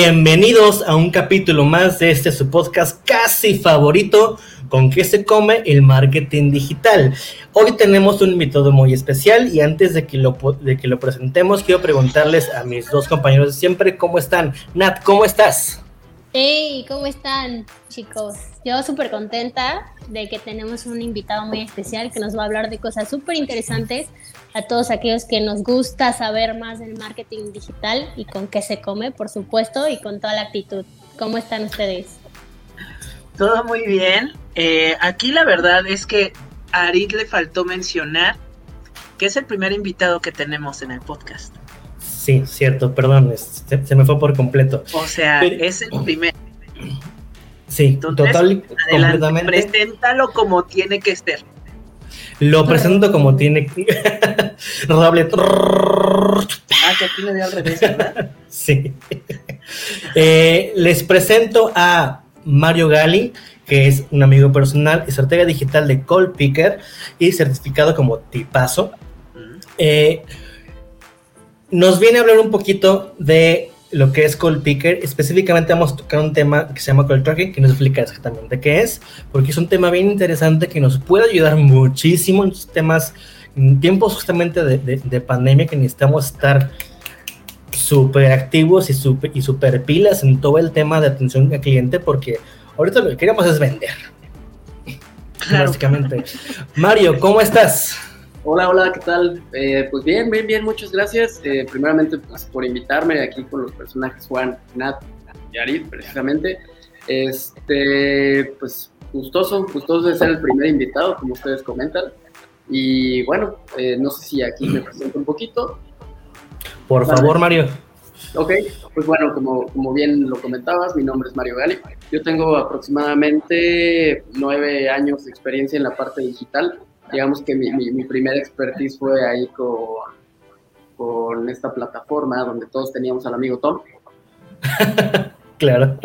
Bienvenidos a un capítulo más de este su podcast casi favorito, con qué se come el marketing digital. Hoy tenemos un invitado muy especial y antes de que lo, de que lo presentemos, quiero preguntarles a mis dos compañeros de siempre cómo están. Nat, ¿cómo estás? Hey, ¿cómo están chicos? Yo súper contenta de que tenemos un invitado muy especial que nos va a hablar de cosas súper interesantes a todos aquellos que nos gusta saber más del marketing digital y con qué se come, por supuesto, y con toda la actitud. ¿Cómo están ustedes? Todo muy bien. Eh, aquí la verdad es que a Arid le faltó mencionar que es el primer invitado que tenemos en el podcast. Sí, cierto, perdón, se, me fue por completo. O sea, es el primer. Sí, total y completamente. Preséntalo como tiene que ser. Lo presento como tiene. Redoble. Ah, que aquí dio al revés, ¿verdad? sí. Eh, les presento a Mario Gali, que es un amigo personal, estratega digital de Call Picker y certificado como tipazo. Eh, nos viene a hablar un poquito de lo que es Call Picker. Específicamente vamos a tocar un tema que se llama Call Tracking, que nos explica exactamente qué es, porque es un tema bien interesante que nos puede ayudar muchísimo en temas, en tiempos justamente de, pandemia, que necesitamos estar súper activos y súper y super pilas en todo el tema de atención al cliente, porque ahorita lo que queremos es vender. Básicamente. Mario, ¿cómo estás? Hola, hola, ¿qué tal? Eh, pues bien, bien, bien, muchas gracias. Eh, primeramente, pues por invitarme aquí con los personajes Juan, Nat y Arid, precisamente. Este, pues gustoso, gustoso de ser el primer invitado, como ustedes comentan. Y bueno, eh, no sé si aquí me presento un poquito. Por favor, Mario. Ok, pues bueno, como, como bien lo comentabas, mi nombre es Mario Gali. Yo tengo aproximadamente nueve años de experiencia en la parte digital digamos que mi, mi, primer expertise fue ahí con, con esta plataforma donde todos teníamos al amigo Tom. claro.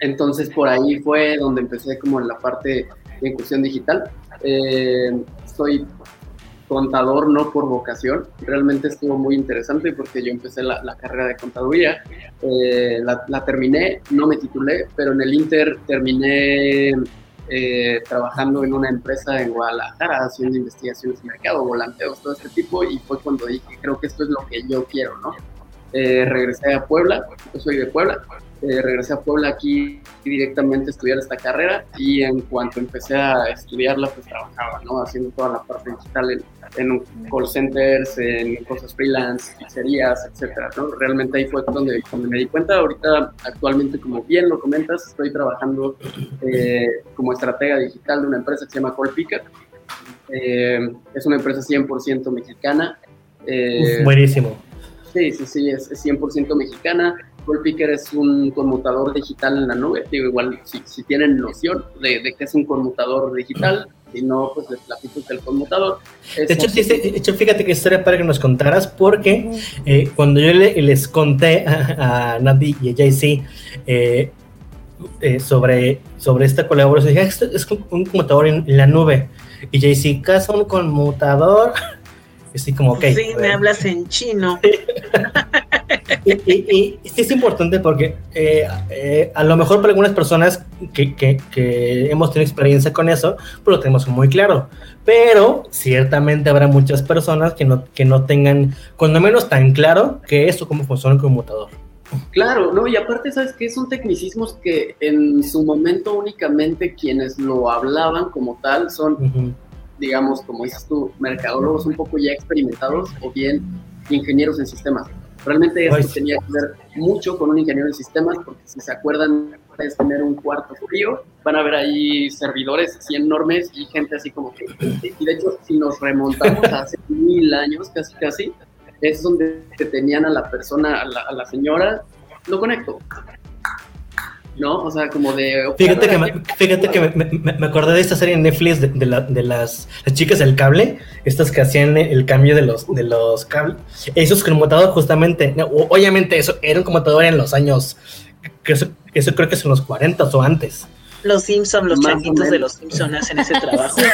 Entonces por ahí fue donde empecé como en la parte de inclusión digital. Eh, soy contador no por vocación, realmente estuvo muy interesante porque yo empecé la, la carrera de contaduría, eh, la, la, terminé, no me titulé, pero en el Inter terminé eh, trabajando en una empresa en Guadalajara haciendo investigaciones de mercado, volanteos, todo este tipo, y fue cuando dije, creo que esto es lo que yo quiero, ¿no? Eh, regresé a Puebla, yo soy de Puebla, eh, regresé a Puebla aquí directamente a estudiar esta carrera y en cuanto empecé a estudiarla, pues trabajaba, ¿no? Haciendo toda la parte digital en, en call centers, en cosas freelance, pizzerías, etcétera, ¿no? Realmente ahí fue donde, me di cuenta. Ahorita, actualmente, como bien lo comentas, estoy trabajando eh, como estratega digital de una empresa que se llama Call Picker. Eh, es una empresa 100% mexicana. buenísimo. Sí, sí, sí, es 100% mexicana Picker es un conmutador digital en la nube. Digo, igual, si, tienen noción de, de, que es un conmutador digital, si no, pues les platico que el conmutador. de, hecho, hecho, fíjate que historia para que nos contaras, porque eh, cuando yo les conté a, a Nadi y a JC eh, eh, sobre, sobre esta colaboración, dije, ah, esto es un conmutador en, la nube. Y JC, ¿qué es un conmutador? Así como, ok. Sí, me hablas en chino. y, sí es importante porque eh, eh, a lo mejor para algunas personas que, que, hemos tenido experiencia con eso, pues lo tenemos muy claro. Pero ciertamente habrá muchas personas que no, que no tengan, cuando menos tan claro, que eso cómo funciona el conmutador. Claro, no, y aparte, ¿sabes que Son tecnicismos que en su momento únicamente quienes lo hablaban como tal son, digamos, como dices tú, mercadólogos un poco ya experimentados o bien ingenieros en sistemas. Realmente esto tenía que ver mucho con un ingeniero en sistemas, porque si se acuerdan, es tener un cuarto frío, van a ver ahí servidores así enormes y gente así como que... Y de hecho, si nos remontamos a hace mil años, casi casi, es donde tenían a la persona, a la, a la señora, lo conecto, ¿no? O sea, como de... Fíjate que, me, fíjate que me, acordé de esta serie en Netflix de, de, las, chicas del cable, estas que hacían el cambio de los, de los cables. Esos conmutadores justamente, obviamente eso era un conmutador en los años, que eso, eso creo que es en los 40 o antes. Los Simpsons, los changuitos de los Simpsons hacen ese trabajo.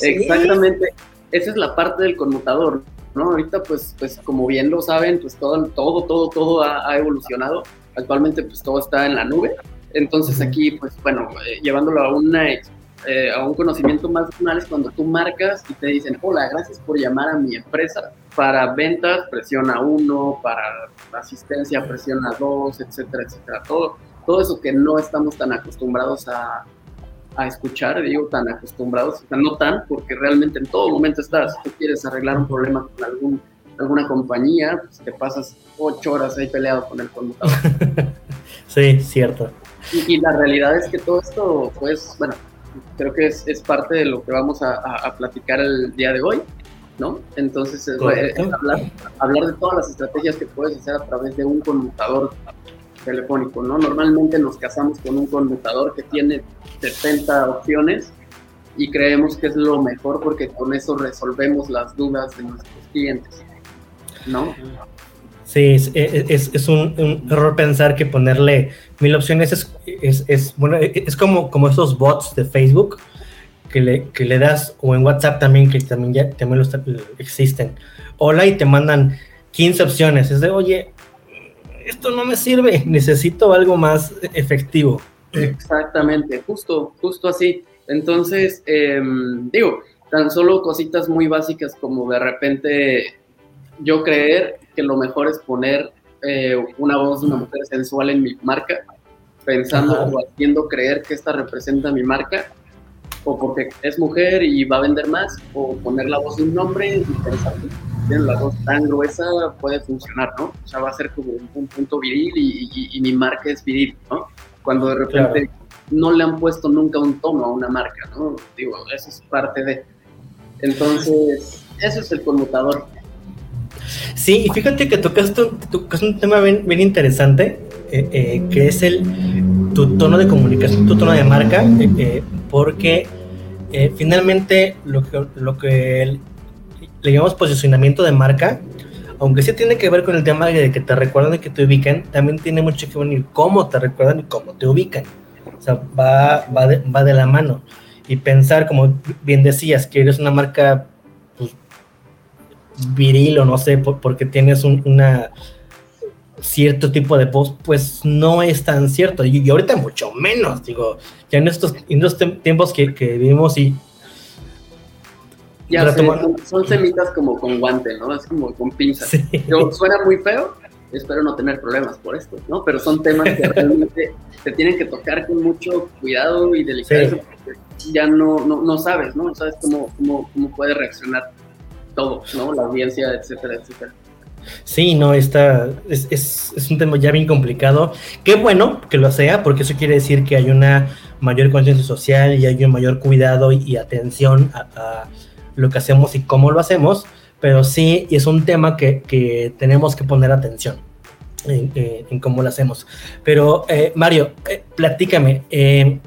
Exactamente. Esa es la parte del conmutador, ¿no? Ahorita, pues, pues como bien lo saben, pues todo, todo, todo, todo ha, evolucionado. Actualmente, pues todo está en la nube. Entonces aquí, pues bueno, eh, llevándolo a una eh, a un conocimiento más personal es cuando tú marcas y te dicen, hola, gracias por llamar a mi empresa. Para ventas presiona uno, para asistencia presiona dos, etcétera, etcétera. Todo, todo eso que no estamos tan acostumbrados a, a escuchar, digo tan acostumbrados, o sea, no tan, porque realmente en todo momento estás, si tú quieres arreglar un problema con algún, alguna compañía, pues te pasas ocho horas ahí peleado con el conmutador. sí, cierto. Y, la realidad es que todo esto, pues, bueno, creo que es, es parte de lo que vamos a, a, platicar el día de hoy, ¿no? Entonces, es, hablar, hablar de todas las estrategias que puedes hacer a través de un conmutador telefónico, ¿no? Normalmente nos casamos con un conmutador que tiene 70 opciones y creemos que es lo mejor porque con eso resolvemos las dudas de nuestros clientes, ¿no? Sí, es, es, un, error pensar que ponerle mil opciones es, es, bueno, es como, como esos bots de Facebook que le, que le das, o en WhatsApp también, que también ya también los, existen. Hola y te mandan 15 opciones. Es de, oye, esto no me sirve, necesito algo más efectivo. Exactamente, justo, justo así. Entonces, em, digo, tan solo cositas muy básicas como de repente yo creer que lo mejor es poner eh, una voz de una mujer sensual en mi marca, pensando o haciendo creer que esta representa mi marca, o porque es mujer y va a vender más, o poner la voz de un hombre y pensar que tiene la voz tan gruesa puede funcionar, ¿no? O sea, va a ser como un, punto viril y, mi marca es viril, ¿no? Cuando de repente no le han puesto nunca un tono a una marca, ¿no? Digo, eso es parte de... Entonces, eso es el conmutador. Sí, y fíjate que tocaste, un tema bien, interesante, eh, eh, que es el tu tono de comunicación, tu tono de marca, eh, porque finalmente lo que, lo que le llamamos posicionamiento de marca, aunque sí tiene que ver con el tema de que te recuerdan y que te ubican, también tiene mucho que ver cómo te recuerdan y cómo te ubican. O sea, va, va, de, va de la mano. Y pensar, como bien decías, que eres una marca pues, viril o no sé, porque tienes un, cierto tipo de post, pues no es tan cierto. Y, ahorita mucho menos, digo, ya en estos, en estos tiempos que vivimos y ya son, semitas como con guante, ¿no? Es como con pinzas. suena muy feo, espero no tener problemas por esto, ¿no? Pero son temas que realmente te tienen que tocar con mucho cuidado y delicadeza porque ya no, no, no, sabes, ¿no? No sabes cómo, cómo, cómo puede reaccionar todo, ¿no? La audiencia, etcétera, etcétera. Sí, no, está, es, es, es, un tema ya bien complicado. Qué bueno que lo sea, porque eso quiere decir que hay una mayor conciencia social y hay un mayor cuidado y, atención a lo que hacemos y cómo lo hacemos, pero sí es un tema que, tenemos que poner atención en, cómo lo hacemos. Pero eh, Mario, eh, platícame, eh,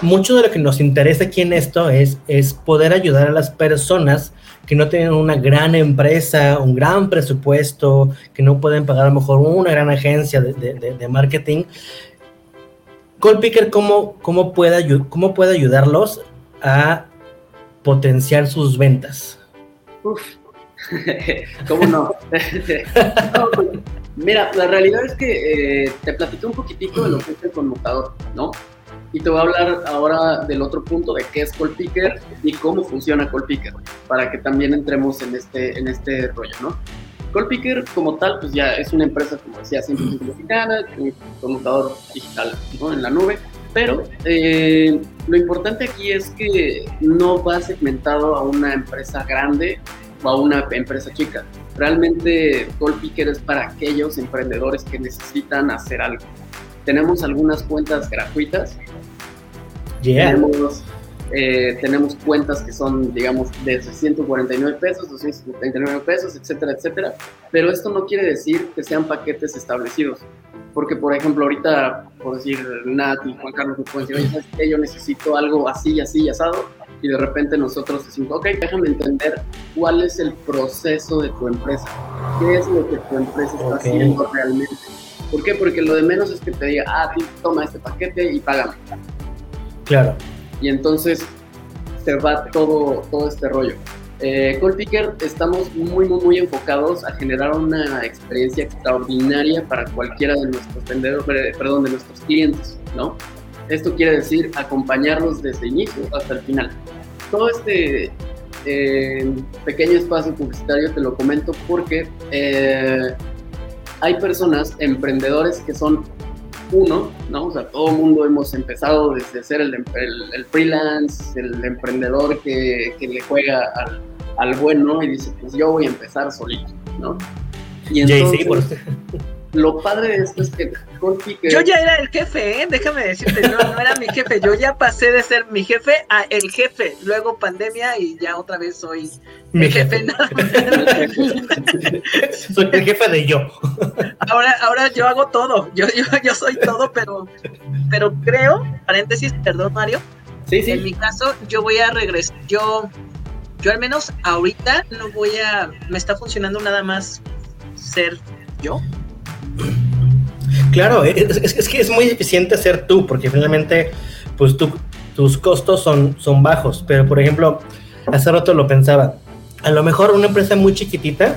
mucho de lo que nos interesa aquí en esto es, es poder ayudar a las personas que no tienen una gran empresa, un gran presupuesto, que no pueden pagar a lo mejor una gran agencia de, de, marketing. Colpicker, ¿cómo, cómo, puede, ¿cómo puede ayudarlos a potenciar sus ventas? Uf, ¿cómo no? mira, la realidad es que eh, te platiqué un poquitito de lo que es el conmutador, ¿no? Y te voy a hablar ahora del otro punto de qué es Colpicker y cómo funciona Colpicker, para que también entremos en este, en este rollo, ¿no? Colpicker como tal, pues ya es una empresa, como decía, 100% mexicana, un conmutador digital ¿no? en la nube, pero eh, lo importante aquí es que no va segmentado a una empresa grande o a una empresa chica. Realmente Goldpicker es para aquellos emprendedores que necesitan hacer algo. Tenemos algunas cuentas gratuitas. Tenemos, eh, tenemos cuentas que son, digamos, de 649 pesos, 279 pesos, etcétera, etcétera. Pero esto no quiere decir que sean paquetes establecidos porque por ejemplo ahorita, por decir, Nat y Juan Carlos me pueden decir, oye, ¿sabes Yo necesito algo así, así, asado, y de repente nosotros decimos, ok, déjame entender cuál es el proceso de tu empresa, qué es lo que tu empresa está haciendo realmente. ¿Por qué? Porque lo de menos es que te diga, ah, toma este paquete y págame. Claro. Y entonces se va todo, todo este rollo. Eh, Picker estamos muy, muy, muy enfocados a generar una experiencia extraordinaria para cualquiera de nuestros vendedores, perdón, de nuestros clientes, ¿no? Esto quiere decir acompañarlos desde el inicio hasta el final. Todo este eh, pequeño espacio publicitario te lo comento porque eh, hay personas, emprendedores que son uno, ¿no? O sea, todo el mundo hemos empezado desde ser el, el, freelance, el emprendedor que, que le juega al, al, bueno y dice, pues yo voy a empezar solito, ¿no? Y entonces, por lo padre de esto es que Yo ya era el jefe, ¿eh? déjame decirte, no, no era mi jefe, yo ya pasé de ser mi jefe a el jefe, luego pandemia y ya otra vez soy mi jefe. soy el jefe de yo. Ahora, ahora yo hago todo, yo, yo, yo soy todo, pero, pero creo, paréntesis, perdón Mario, sí, sí. en mi caso yo voy a regresar, yo, yo al menos ahorita no voy a, me está funcionando nada más ser yo Claro, es, que es muy eficiente ser tú, porque finalmente, pues tú, tus costos son, son bajos. Pero, por ejemplo, hace rato lo pensaba, a lo mejor una empresa muy chiquitita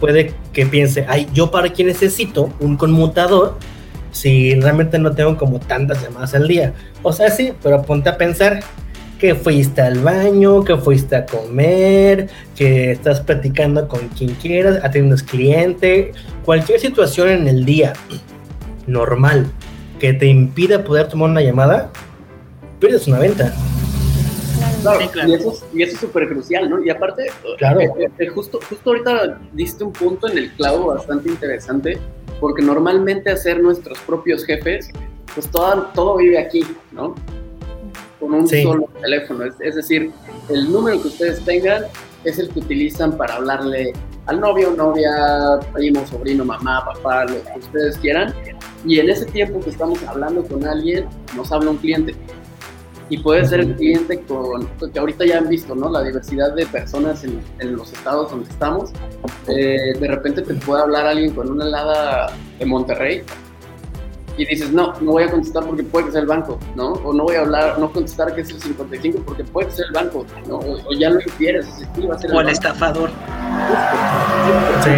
puede que piense, ay, yo para qué necesito un conmutador si realmente no tengo como tantas llamadas al día. O sea, sí, pero ponte a pensar que fuiste al baño, que fuiste a comer, que estás platicando con quien quieras, atiendes cliente, cualquier situación en el día normal que te impida poder tomar una llamada, pierdes una venta. Claro, Y, eso, es súper crucial, ¿no? Y aparte, claro. Eh, eh, justo, justo ahorita diste un punto en el clavo bastante interesante, porque normalmente hacer nuestros propios jefes, pues todo, todo vive aquí, ¿no? Con un solo teléfono. Es, decir, el número que ustedes tengan es el que utilizan para hablarle al novio, novia, primo, sobrino, mamá, papá, lo que ustedes quieran. Y en ese tiempo que estamos hablando con alguien, nos habla un cliente. Y puede ser el cliente con, que ahorita ya han visto, ¿no? La diversidad de personas en, los estados donde estamos. Eh, de repente te puede hablar alguien con una helada de Monterrey y dices, no, no voy a contestar porque puede ser el banco, ¿no? O no voy a hablar, no contestar que es el 55 porque puede ser el banco, ¿no? O, ya lo infieres, va a ser el O el estafador. Sí.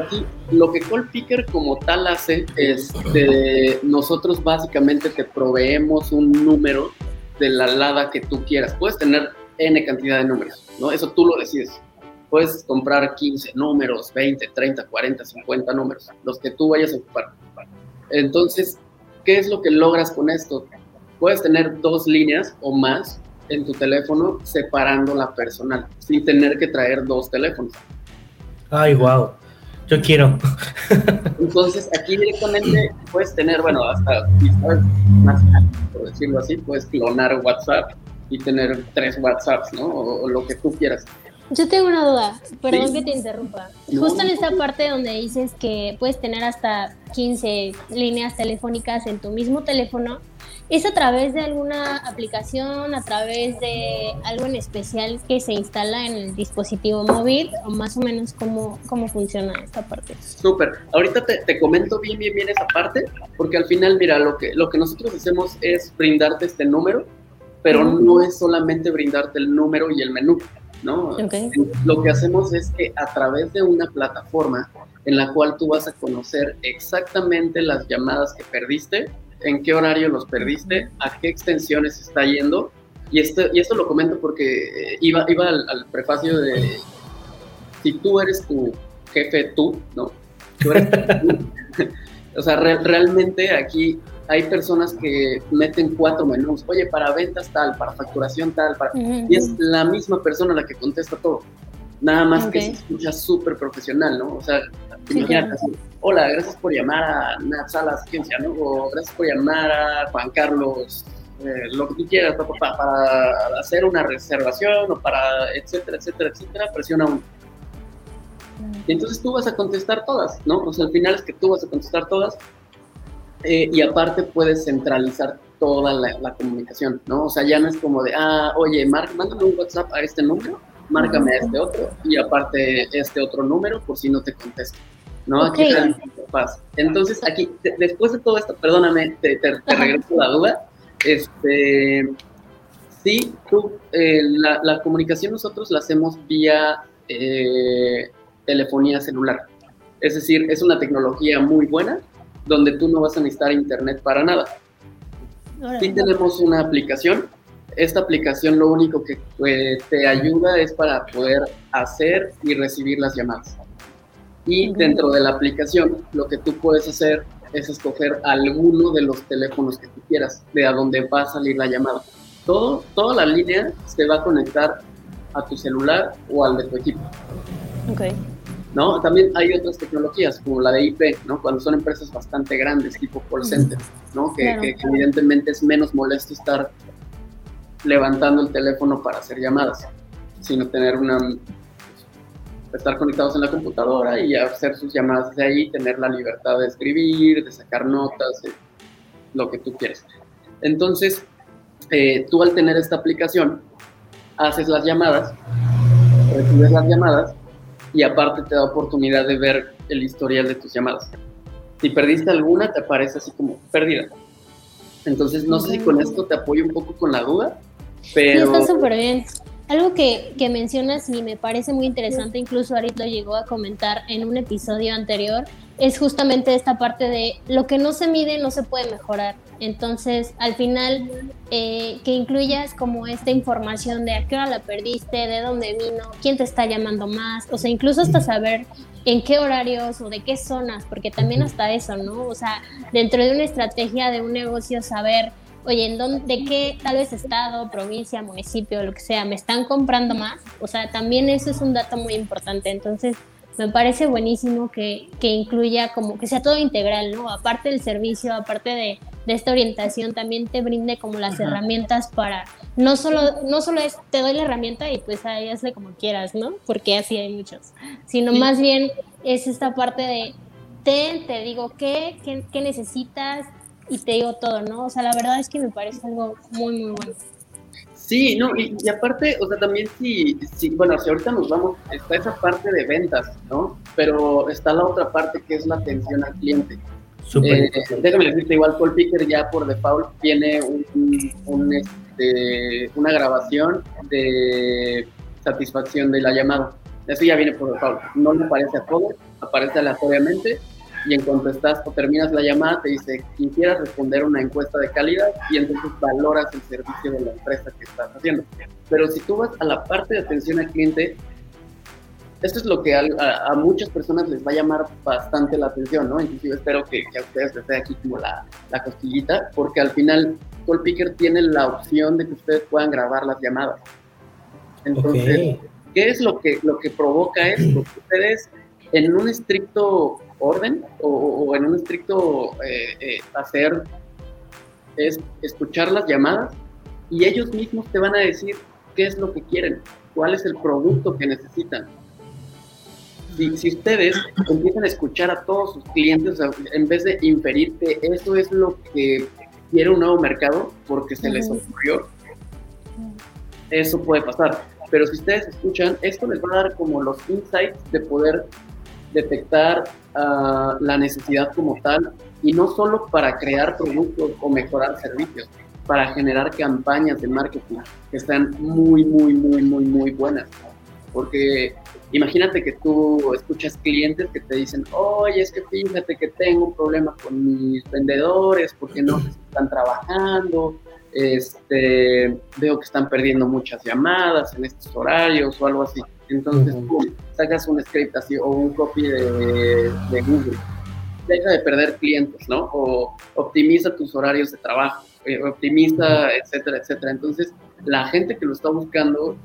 Aquí, lo que Call Picker como tal hace es, de, nosotros básicamente te proveemos un número de la lada que tú quieras. Puedes tener N cantidad de números, ¿no? Eso tú lo decides. Puedes comprar 15 números, 20, 30, 40, 50 números, los que tú vayas a ocupar entonces, ¿qué es lo que logras con esto? Puedes tener dos líneas o más en tu teléfono separando la personal, sin tener que traer dos teléfonos. Ay, wow. Yo quiero. Entonces, aquí directamente puedes tener, bueno, hasta más, por decirlo así, puedes clonar WhatsApp y tener tres WhatsApps, ¿no? o lo que tú quieras. Yo tengo una duda, perdón que te interrumpa. Justo en esta parte donde dices que puedes tener hasta 15 líneas telefónicas en tu mismo teléfono, ¿es a través de alguna aplicación, a través de algo en especial que se instala en el dispositivo móvil o más o menos cómo, cómo funciona esta parte? Súper, ahorita te, te, comento bien, bien, bien esa parte, porque al final, mira, lo que, lo que nosotros hacemos es brindarte este número, pero no es solamente brindarte el número y el menú ¿no? Lo que hacemos es que a través de una plataforma en la cual tú vas a conocer exactamente las llamadas que perdiste, en qué horario los perdiste, a qué extensiones está yendo. Y esto, y esto lo comento porque eh, iba, iba al, prefacio de, si tú eres tu jefe, tú, ¿no? Tú eres o sea, realmente aquí hay personas que meten cuatro menús, oye, para ventas tal, para facturación tal, para... y es la misma persona la que contesta todo. Nada más que se escucha súper profesional, ¿no? O sea, imagínate hola, gracias por llamar a Nat Salas Ciencia, ¿no? O gracias por llamar a Juan Carlos, eh, lo que tú quieras, para, para hacer una reservación o para, etcétera, etcétera, etcétera, presiona uno. Y entonces tú vas a contestar todas, ¿no? O sea, al final es que tú vas a contestar todas eh, y aparte puedes centralizar toda la, comunicación, ¿no? O sea, ya no es como de, ah, oye, Mark, mándame un WhatsApp a este número, márcame a este otro y aparte este otro número por si no te contesto, ¿no? Aquí pasa. Entonces, aquí, después de todo esto, perdóname, te, regreso la duda, este, Sí, tú, eh, la, comunicación nosotros la hacemos vía eh, telefonía celular. Es decir, es una tecnología muy buena donde tú no vas a necesitar internet para nada. Sí tenemos una aplicación. Esta aplicación lo único que te ayuda es para poder hacer y recibir las llamadas. Y dentro de la aplicación, lo que tú puedes hacer es escoger alguno de los teléfonos que tú quieras, de a dónde va a salir la llamada. Todo, toda la línea se va a conectar a tu celular o al de tu equipo. Okay. ¿No? También hay otras tecnologías, como la de IP, ¿no? Cuando son empresas bastante grandes, tipo call center, ¿no? Que, evidentemente es menos molesto estar levantando el teléfono para hacer llamadas, sino tener una estar conectados en la computadora y hacer sus llamadas de ahí, tener la libertad de escribir, de sacar notas, lo que tú quieres. Entonces, eh, tú al tener esta aplicación, haces las llamadas, recibes las llamadas y aparte te da oportunidad de ver el historial de tus llamadas. Si perdiste alguna, te aparece así como perdida. Entonces, no sé si con esto te apoyo un poco con la duda, pero... Sí, está súper bien. Algo que, que, mencionas y me parece muy interesante, incluso Arit lo llegó a comentar en un episodio anterior, es justamente esta parte de lo que no se mide no se puede mejorar. Entonces, al final, eh, que incluyas como esta información de a qué hora la perdiste, de dónde vino, quién te está llamando más, o sea, incluso hasta saber en qué horarios o de qué zonas, porque también hasta eso, ¿no? O sea, dentro de una estrategia de un negocio, saber oye, ¿en dónde, de qué tal vez estado, provincia, municipio, lo que sea, me están comprando más? O sea, también eso es un dato muy importante. Entonces, me parece buenísimo que, que incluya como que sea todo integral, ¿no? Aparte del servicio, aparte de, de esta orientación, también te brinde como las herramientas para, no solo, no solo es te doy la herramienta y pues ahí hazle como quieras, ¿no? Porque así hay muchos, sino más bien es esta parte de, te, te digo qué, qué, qué necesitas, y te digo todo, ¿no? O sea, la verdad es que me parece algo muy, muy bueno. Sí, no, y, aparte, o sea, también si, si, bueno, si ahorita nos vamos, está esa parte de ventas, ¿no? Pero está la otra parte que es la atención al cliente. Eh, déjame decirte, igual Paul Picker ya por default tiene un, este, una grabación de satisfacción de la llamada. Eso ya viene por default. No le aparece a todos, aparece aleatoriamente y en cuanto estás o terminas la llamada te dice, quisieras responder una encuesta de calidad y entonces valoras el servicio de la empresa que estás haciendo. Pero si tú vas a la parte de atención al cliente, esto es lo que a, muchas personas les va a llamar bastante la atención, ¿no? Inclusive espero que, a ustedes les dé aquí como la, la costillita, porque al final Call Picker tiene la opción de que ustedes puedan grabar las llamadas. Entonces, ¿qué es lo que, lo que provoca esto? Ustedes en un estricto orden o, en un estricto eh, eh, hacer es escuchar las llamadas y ellos mismos te van a decir qué es lo que quieren, cuál es el producto que necesitan. Si, si ustedes empiezan a escuchar a todos sus clientes, en vez de inferir que eso es lo que quiere un nuevo mercado porque se les ocurrió, eso puede pasar. Pero si ustedes escuchan, esto les va a dar como los insights de poder detectar ah, la necesidad como tal y no solo para crear productos o mejorar servicios, para generar campañas de marketing que están muy, muy, muy, muy, muy buenas. Porque imagínate que tú escuchas clientes que te dicen, oye, es que fíjate que tengo un problema con mis vendedores porque no están trabajando, este, veo que están perdiendo muchas llamadas en estos horarios o algo así. Entonces, sacas un script así o un copy de, Google. Deja de perder clientes, ¿no? O optimiza tus horarios de trabajo, eh, optimiza, etcétera, etcétera. Entonces, la gente que lo está buscando,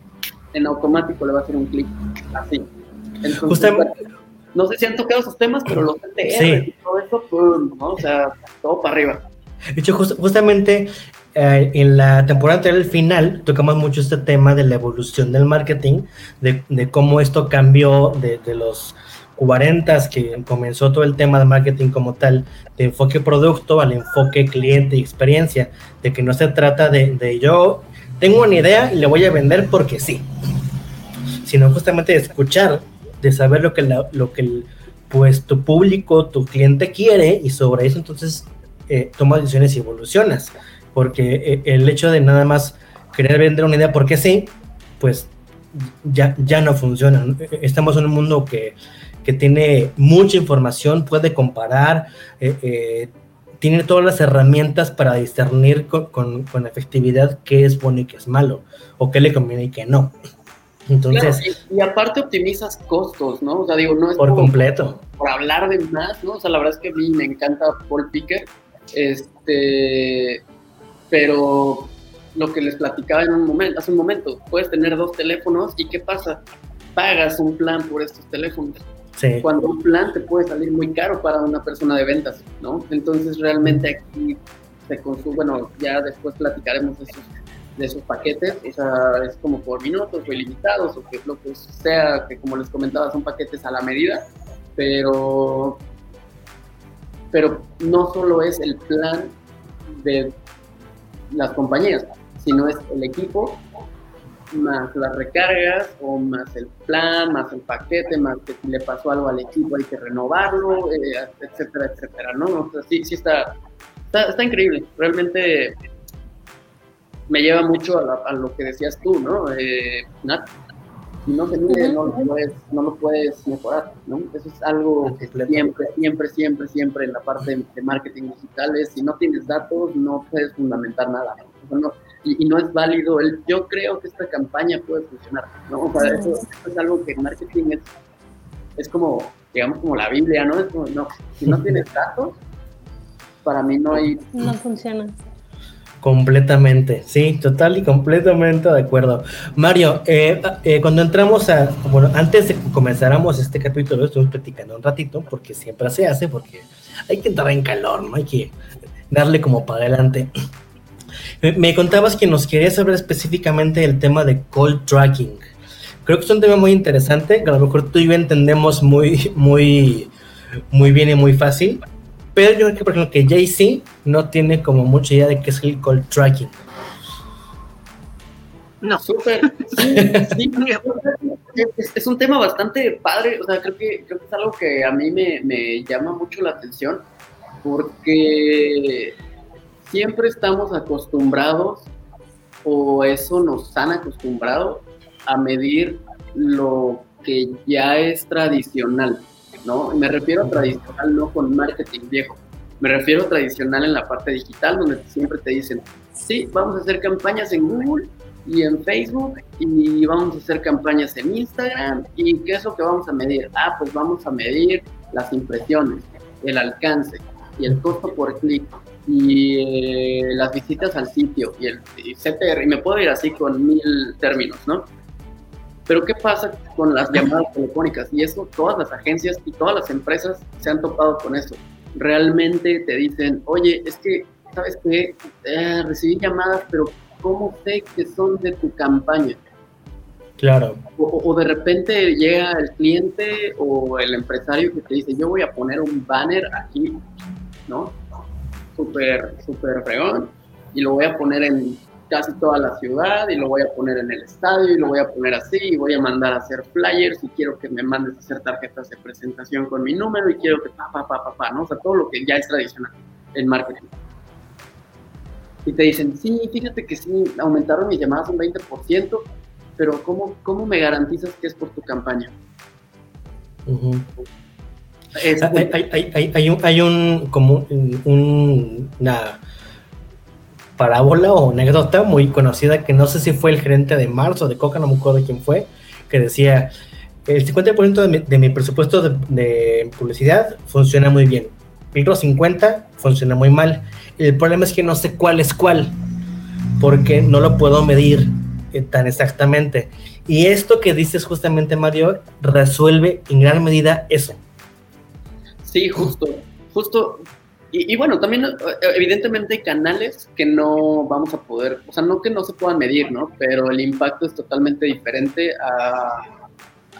en automático le va a hacer un clic así. Entonces, no sé si han tocado esos temas, pero los NTR y todo eso, ¿no? O sea, todo para arriba. De hecho, justamente eh, en la temporada anterior, al final, tocamos mucho este tema de la evolución del marketing, de, cómo esto cambió de, los 40 que comenzó todo el tema de marketing como tal, de enfoque producto al enfoque cliente y experiencia, de que no se trata de, yo tengo una idea y le voy a vender porque sí, sino justamente de escuchar, de saber lo que, lo que pues tu público, tu cliente quiere y sobre eso entonces eh, tomas decisiones y evolucionas porque eh, el hecho de nada más querer vender una idea porque sí, pues ya, ya no funciona. Estamos en un mundo que, que tiene mucha información, puede comparar, eh, eh, tiene todas las herramientas para discernir con, con, efectividad qué es bueno y qué es malo, o qué le conviene y qué no. Entonces, y, aparte optimizas costos, ¿no? O sea, digo, no es por completo. Por hablar de más, ¿no? O sea, la verdad es que a mí me encanta Paul Picker, este, pero lo que les platicaba en un momento, hace un momento, puedes tener dos teléfonos y ¿qué pasa? Pagas un plan por estos teléfonos. Sí. Cuando un plan te puede salir muy caro para una persona de ventas, ¿no? Entonces realmente aquí se consume, bueno, ya después platicaremos de esos, de esos paquetes, o sea, es como por minutos o ilimitados o que lo que sea, que como les comentaba son paquetes a la medida, pero pero no solo es el plan de las compañías, sino es el equipo, más las recargas, o más el plan, más el paquete, más que si le pasó algo al equipo hay que renovarlo, eh, etcétera, etcétera, ¿no? O sea, sí, sí está, está, increíble, realmente me lleva mucho a, lo que decías tú, ¿no? Eh, Nat, si no se mide, no, lo puedes, no lo puedes mejorar, ¿no? Eso es algo que siempre, siempre, siempre, siempre en la parte de marketing digital es, si no tienes datos, no puedes fundamentar nada, ¿no? y, no es válido el, yo creo que esta campaña puede funcionar, ¿no? O sea, eso, es algo que en marketing es, es como, digamos, como la Biblia, ¿no? Es como, no, si no tienes datos, para mí no hay... No funciona. Completamente, sí, total y completamente de acuerdo. Mario, eh, eh, cuando entramos a, bueno, antes de que comenzáramos este capítulo, estuvimos platicando un ratito, porque siempre se hace, porque hay que entrar en calor, ¿no? Hay que darle como para adelante. Me, contabas que nos querías saber específicamente el tema de call tracking. Creo que es un tema muy interesante, que a lo mejor tú y yo entendemos muy, muy, muy bien y muy fácil, pero yo creo que, por ejemplo, que Jay-Z no tiene como mucha idea de qué es el call tracking. No, súper. es, un tema bastante padre. O sea, creo que, creo que es algo que a mí me, me llama mucho la atención porque siempre estamos acostumbrados o eso nos han acostumbrado a medir lo que ya es tradicional. ¿No? Me refiero a tradicional no con marketing viejo, me refiero a tradicional en la parte digital, donde siempre te dicen, sí, vamos a hacer campañas en Google y en Facebook y vamos a hacer campañas en Instagram y qué es lo que vamos a medir. Ah, pues vamos a medir las impresiones, el alcance y el costo por clic y eh, las visitas al sitio y el CTR, y me puedo ir así con mil términos, ¿no? Pero ¿qué pasa con las llamadas telefónicas? Y eso todas las agencias y todas las empresas se han topado con eso. Realmente te dicen, oye, es que, ¿sabes qué? Eh, recibí llamadas, pero ¿cómo sé que son de tu campaña? Claro. O, o, de repente llega el cliente o el empresario que te dice, yo voy a poner un banner aquí, ¿no? Súper, súper fregón, y lo voy a poner en casi toda la ciudad y lo voy a poner en el estadio y lo voy a poner así y voy a mandar a hacer flyers y quiero que me mandes a hacer tarjetas de presentación con mi número y quiero que pa, pa, pa, pa, pa, ¿no? O sea, todo lo que ya es tradicional en marketing. Y te dicen, sí, fíjate que sí, aumentaron mis llamadas un 20%, pero ¿cómo, cómo me garantizas que es por tu campaña? hay, hay, hay, hay un, como un, una parábola o anécdota muy conocida que no sé si fue el gerente de Mars o de Coca, no me acuerdo quién fue, que decía, el 50% de mi, presupuesto de, publicidad funciona muy bien, el otro 50 funciona muy mal. El problema es que no sé cuál es cuál, porque no lo puedo medir eh, tan exactamente. Y esto que dices justamente, Mario, resuelve en gran medida eso. Sí, justo, justo y, bueno, también eh, evidentemente hay canales que no vamos a poder, o sea, no que no se puedan medir, ¿no? Pero el impacto es totalmente diferente a,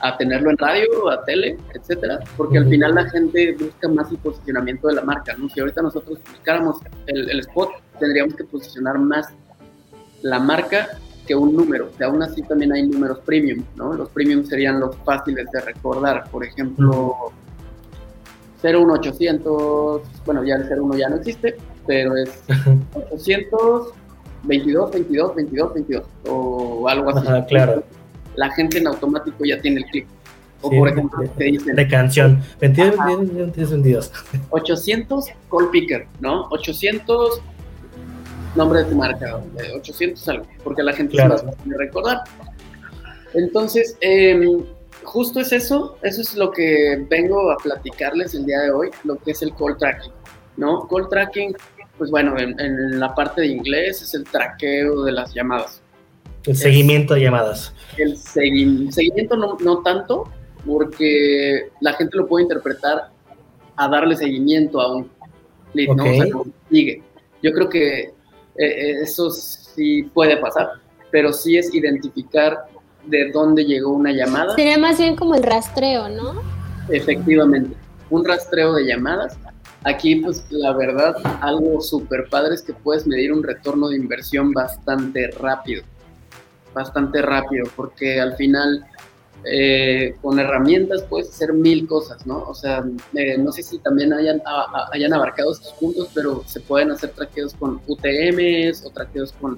a tenerlo en radio, a tele, etcétera, porque al final la gente busca más el posicionamiento de la marca, ¿no? Si ahorita nosotros buscáramos el, el spot, tendríamos que posicionar más la marca que un número, que aún así también hay números premium, ¿no? Los premium serían los fáciles de recordar, por ejemplo... 01800, bueno, ya el 01 ya no existe, pero es 800 22, 22, 22, 22 o algo así. Ajá, claro. La gente en automático ya tiene el clic. O Sí, por ejemplo, de- te dicen De canción. 22, Ajá. 22, 22, 22. 800 call picker, ¿no? 800 nombre de tu marca, eh, 800 algo, porque la gente Claro. se más fácil de recordar. Entonces, em, justo es eso, eso es lo que vengo a platicarles el día de hoy, lo que es el call tracking, ¿no? Call tracking, pues bueno, en, en la parte de inglés es el traqueo de las llamadas. El seguimiento de llamadas. El segui- seguimiento no, no tanto, porque la gente lo puede interpretar a darle seguimiento a un lead, ¿no? O sea, sigue. Yo creo que eh, eh, eso sí puede pasar, pero sí es identificar de dónde llegó una llamada, Sería más bien como el rastreo, ¿no? efectivamente, un rastreo de llamadas. Aquí, pues la verdad, algo súper padre es que puedes medir un retorno de inversión bastante rápido, bastante rápido, porque al final eh, con herramientas puedes hacer mil cosas, ¿no? O sea, eh, no sé si también hayan, a- a- hayan abarcado estos puntos, pero se pueden hacer traqueos con UTMs o traqueos con,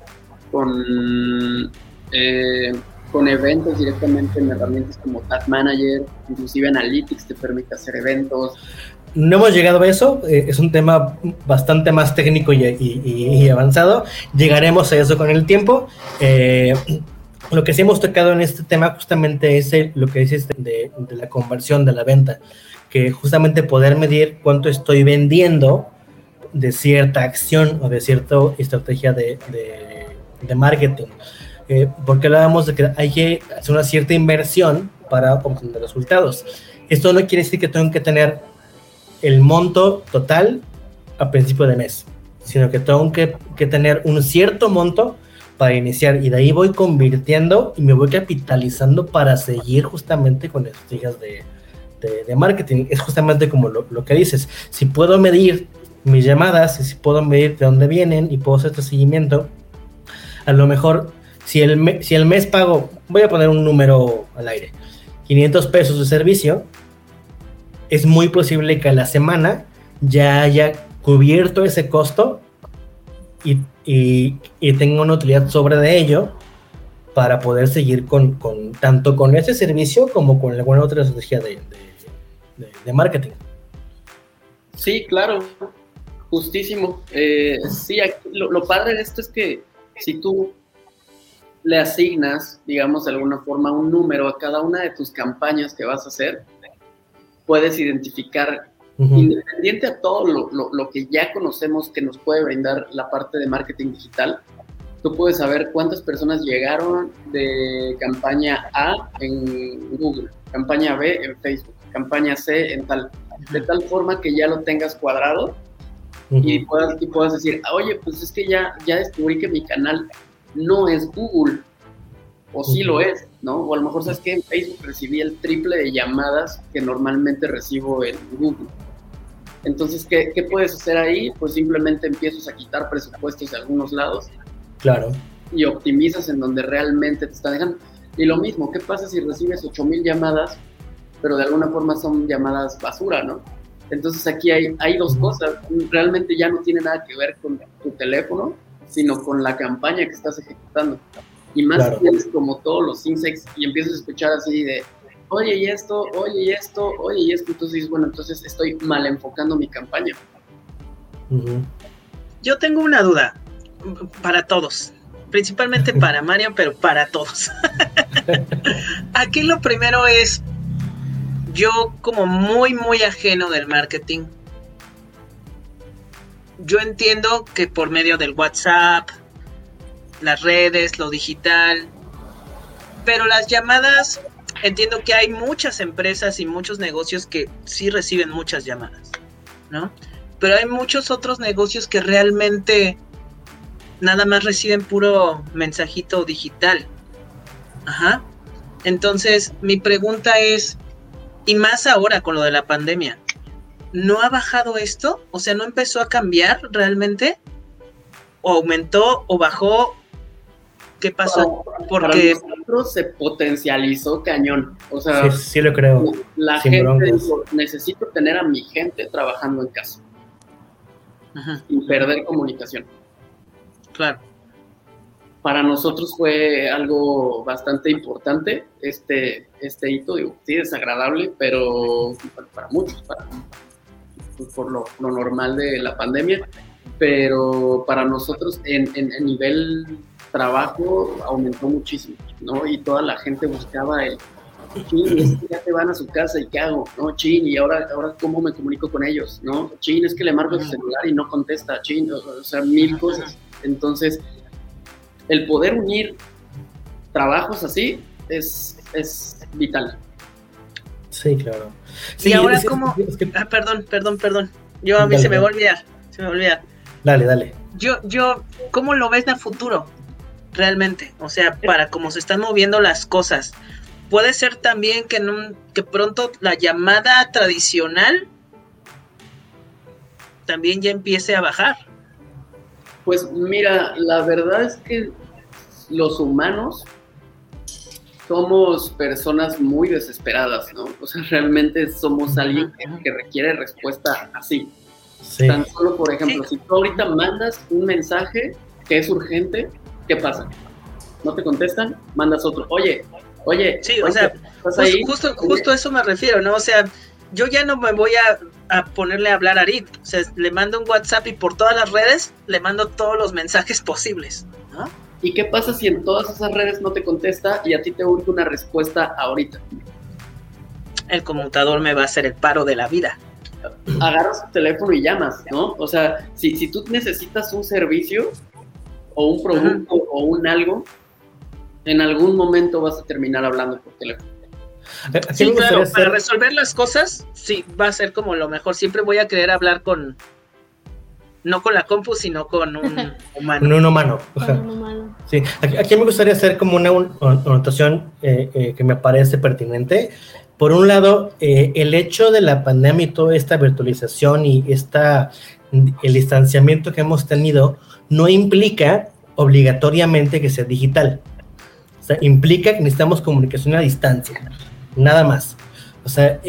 con, eh, con eventos directamente en herramientas como Tag Manager, inclusive Analytics te permite hacer eventos. No hemos llegado a eso, eh, es un tema bastante más técnico y, avanzado. Llegaremos a eso con el tiempo. Eh, lo que sí hemos tocado en este tema justamente es el- lo que dices de, la conversión de la venta, que justamente poder medir cuánto estoy vendiendo de cierta acción o de cierta estrategia de marketing. Eh, porque hablábamos de que hay que hacer una cierta inversión para obtener resultados. Esto no quiere decir que tengo que tener el monto total a principio de mes, sino que tengo que, que tener un cierto monto para iniciar y de ahí voy convirtiendo y me voy capitalizando para seguir justamente con estrategias de, de, de marketing. Es justamente como lo, lo que dices, si puedo medir mis llamadas si puedo medir de dónde vienen y puedo hacer este seguimiento, a lo mejor si el, me- si el mes pago, voy a poner un número al aire, 500 pesos de servicio, es muy posible que a la semana ya haya cubierto ese costo y, y, y tenga una utilidad sobre de ello para poder seguir con, con tanto con ese servicio como con alguna otra estrategia de, de, marketing. Sí, claro, justísimo. Eh, sí, lo, lo padre de esto es que si tú le asignas, digamos, de alguna forma un número a cada una de tus campañas que vas a hacer, puedes identificar, Ujú. independiente a todo lo, lo- lo que ya conocemos que nos puede brindar la parte de marketing digital, tú puedes saber cuántas personas llegaron de campaña A en Google, campaña B en Facebook, campaña C en tal, de tal forma que ya lo tengas cuadrado y puedas, y puedas decir, "Ah, oye, pues es que ya, ya descubrí que mi canal no es Google, o sí lo es, ¿no? O a lo mejor sabes que en Facebook recibí el triple de llamadas que normalmente recibo en Google. Entonces, ¿qué, qué puedes hacer ahí? Pues simplemente empiezas a quitar presupuestos de algunos lados Claro. y optimizas en donde realmente te está dejando. Y lo mismo, ¿qué pasa si recibes 8000 llamadas, pero de alguna forma son llamadas basura, ¿no? Entonces aquí hay, hay dos cosas. Realmente ya no tiene nada que ver con tu teléfono, sino con la campaña que estás ejecutando. Y más Claro. si tienes como todos los insects y empiezas a escuchar así de, oye, y esto, oye, y esto, oye, y esto. Entonces dices, bueno, entonces estoy mal enfocando mi campaña. Yo tengo una duda para todos, principalmente para Marian, pero para todos. Aquí lo primero es, yo como muy, muy ajeno del marketing, yo entiendo que por medio del WhatsApp, las redes, lo digital, pero las llamadas, entiendo que hay muchas empresas y muchos negocios que sí reciben muchas llamadas, ¿no? Pero hay muchos otros negocios que realmente nada más reciben puro mensajito digital. Ajá. Entonces, mi pregunta es, y más ahora con lo de la pandemia, ¿no ha bajado esto? O sea, ¿no empezó a cambiar realmente? ¿O aumentó o bajó? ¿Qué pasó? Para- Porque Para nosotros se potencializó cañón. O sea, Sí, sí lo creo. la Sin gente dijo, necesito tener a mi gente trabajando en casa, Ajá, sin perder comunicación. claro. para nosotros fue algo bastante importante este, este hito, digo, sí, desagradable, pero para, muchos, para, pues, por lo, normal de la pandemia, pero para nosotros en, en, nivel trabajo aumentó muchísimo, ¿no? Y toda la gente buscaba el, chin, es que ya te van a su casa y qué hago, ¿no? Chin, y ahora, ahora cómo me comunico con ellos, ¿no? Chin, es que le marco su celular y no contesta, chin, o sea, mil cosas. Entonces, el poder unir trabajos así es, es vital. Sí, claro. y ahora como... Ah, perdón, perdón, perdón. Yo a mí se me va a olvidar, se me va a olvidar. Dale, dale. Yo, yo, ¿cómo lo ves en futuro? Realmente, o sea, para cómo se están moviendo las cosas. Puede ser también que, en un, que pronto la llamada tradicional también ya empiece a bajar. Pues mira, la verdad es que los humanos somos personas muy desesperadas, ¿no? O sea, realmente somos alguien que, requiere respuesta así. Tan solo, por ejemplo, si tú ahorita mandas un mensaje que es urgente, ¿qué pasa? ¿No te contestan? Mandas otro. Oye, oye. Sí, o sea, justo, justo, eso me refiero, ¿no? O sea, yo ya no me voy a, a, ponerle a hablar a Arit. O sea, le mando un WhatsApp y por todas las redes le mando todos los mensajes posibles. ¿Y qué pasa si en todas esas redes no te contesta y a ti te urge una respuesta ahorita? El conmutador me va a hacer el paro de la vida. Agarras tu teléfono y llamas, ¿no? O sea, si, si tú necesitas un servicio o un producto o un algo, en algún momento vas a terminar hablando por teléfono. Sí, claro, para resolver las cosas, sí, va a ser como lo mejor. Siempre voy a querer hablar con, no con la compu, sino con un humano. Con un humano. Sí, aquí, me gustaría hacer como una, anotación eh, eh, que me parece pertinente. Por un lado, eh, el hecho de la pandemia y toda esta virtualización y esta, el distanciamiento que hemos tenido no implica obligatoriamente que sea digital. O sea, implica que necesitamos comunicación a distancia, nada más. O sea,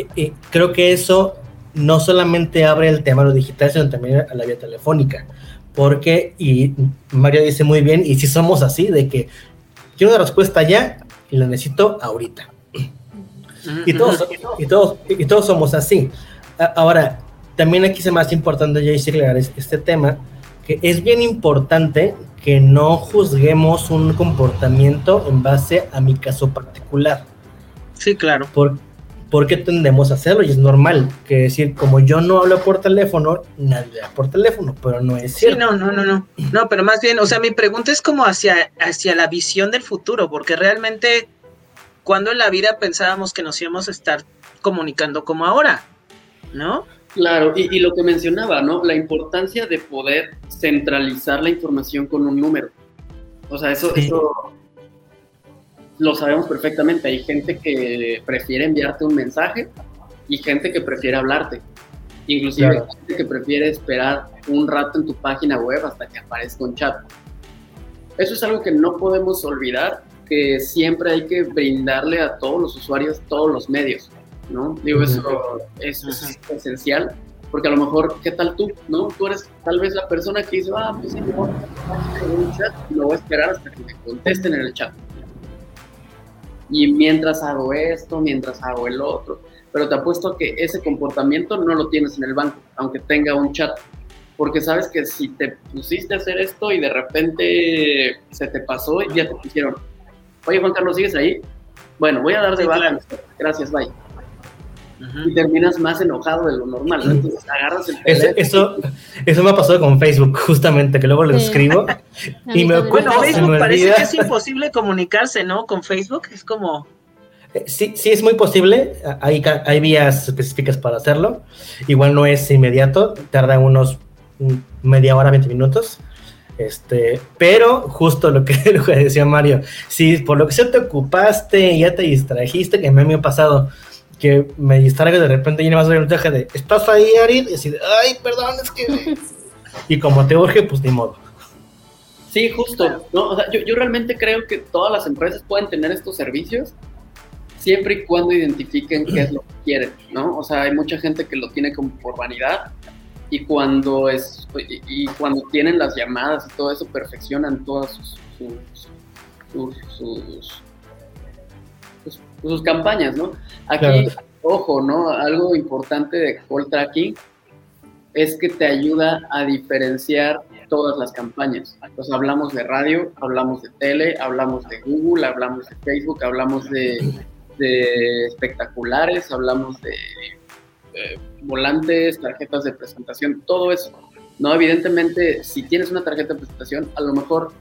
creo que eso no solamente abre el tema a lo digital, sino también a la vía telefónica. Porque, y Mario dice muy bien, y si somos así, de que quiero una respuesta ya y la necesito ahorita. Y todos, y todos, y todos somos así. Ahora, también aquí se me hace importante ya aclarar este tema, que es bien importante que no juzguemos un comportamiento en base a mi caso particular. Sí, claro. Porque ¿por qué tendemos a hacerlo? Y es normal que decir, como yo no hablo por teléfono, nadie habla por teléfono, pero no es cierto. Sí, no, no, no, no. No, pero más bien, o sea, mi pregunta es como hacia, hacia la visión del futuro, porque realmente, cuando en la vida pensábamos que nos íbamos a estar comunicando como ahora? ¿No? Claro, y, lo que mencionaba, ¿no? La importancia de poder centralizar la información con un número. O sea, eso, eso lo sabemos perfectamente. Hay gente que prefiere enviarte un mensaje y gente que prefiere hablarte. Inclusive gente que prefiere esperar un rato en tu página web hasta que aparezca un chat. Eso es algo que no podemos olvidar, que siempre hay que brindarle a todos los usuarios todos los medios, ¿no? Digo, eso, es esencial, porque a lo mejor, ¿qué tal tú, no? Tú eres tal vez la persona que dice, ah, pues sí, no, un chat, lo voy a esperar hasta que me contesten en el chat y mientras hago esto, mientras hago el otro. Pero te apuesto que ese comportamiento no lo tienes en el banco, aunque tenga un chat. Porque sabes que si te pusiste a hacer esto y de repente se te pasó y ya te pusieron, oye Juan Carlos, ¿sigues ahí? Bueno, voy a dar de baja. Gracias, bye y terminas más enojado de lo normal, Entonces agarras el Eso, eso me ha pasado con Facebook, justamente, que luego lo escribo y me Bueno, Facebook parece que es imposible comunicarse, ¿no? Con Facebook, es como... Eh, sí, sí es muy posible, hay, hay vías específicas para hacerlo, igual no es inmediato, tarda unos media hora, 20 minutos, este, pero justo lo que, lo que decía Mario, si por lo que se te ocupaste, ya te distrajiste, que me ha pasado, que me distraiga de repente y me vas a ver un mensaje de ¿estás ahí, Arid? Y así ay, perdón, es que. y como te urge, pues ni modo. Sí, justo. ¿no? O sea, yo, yo realmente creo que todas las empresas pueden tener estos servicios siempre y cuando identifiquen qué es lo que quieren, ¿no? O sea, hay mucha gente que lo tiene como por vanidad y cuando es y, cuando tienen las llamadas y todo eso perfeccionan todas sus sus, sus, sus, campañas, ¿no? Aquí, ojo, ¿no? Algo importante de call tracking es que te ayuda a diferenciar todas las campañas. Entonces hablamos de radio, hablamos de tele, hablamos de Google, hablamos de Facebook, hablamos de, espectaculares, hablamos de, volantes, tarjetas de presentación, todo eso. No, evidentemente, si tienes una tarjeta de presentación, a lo mejor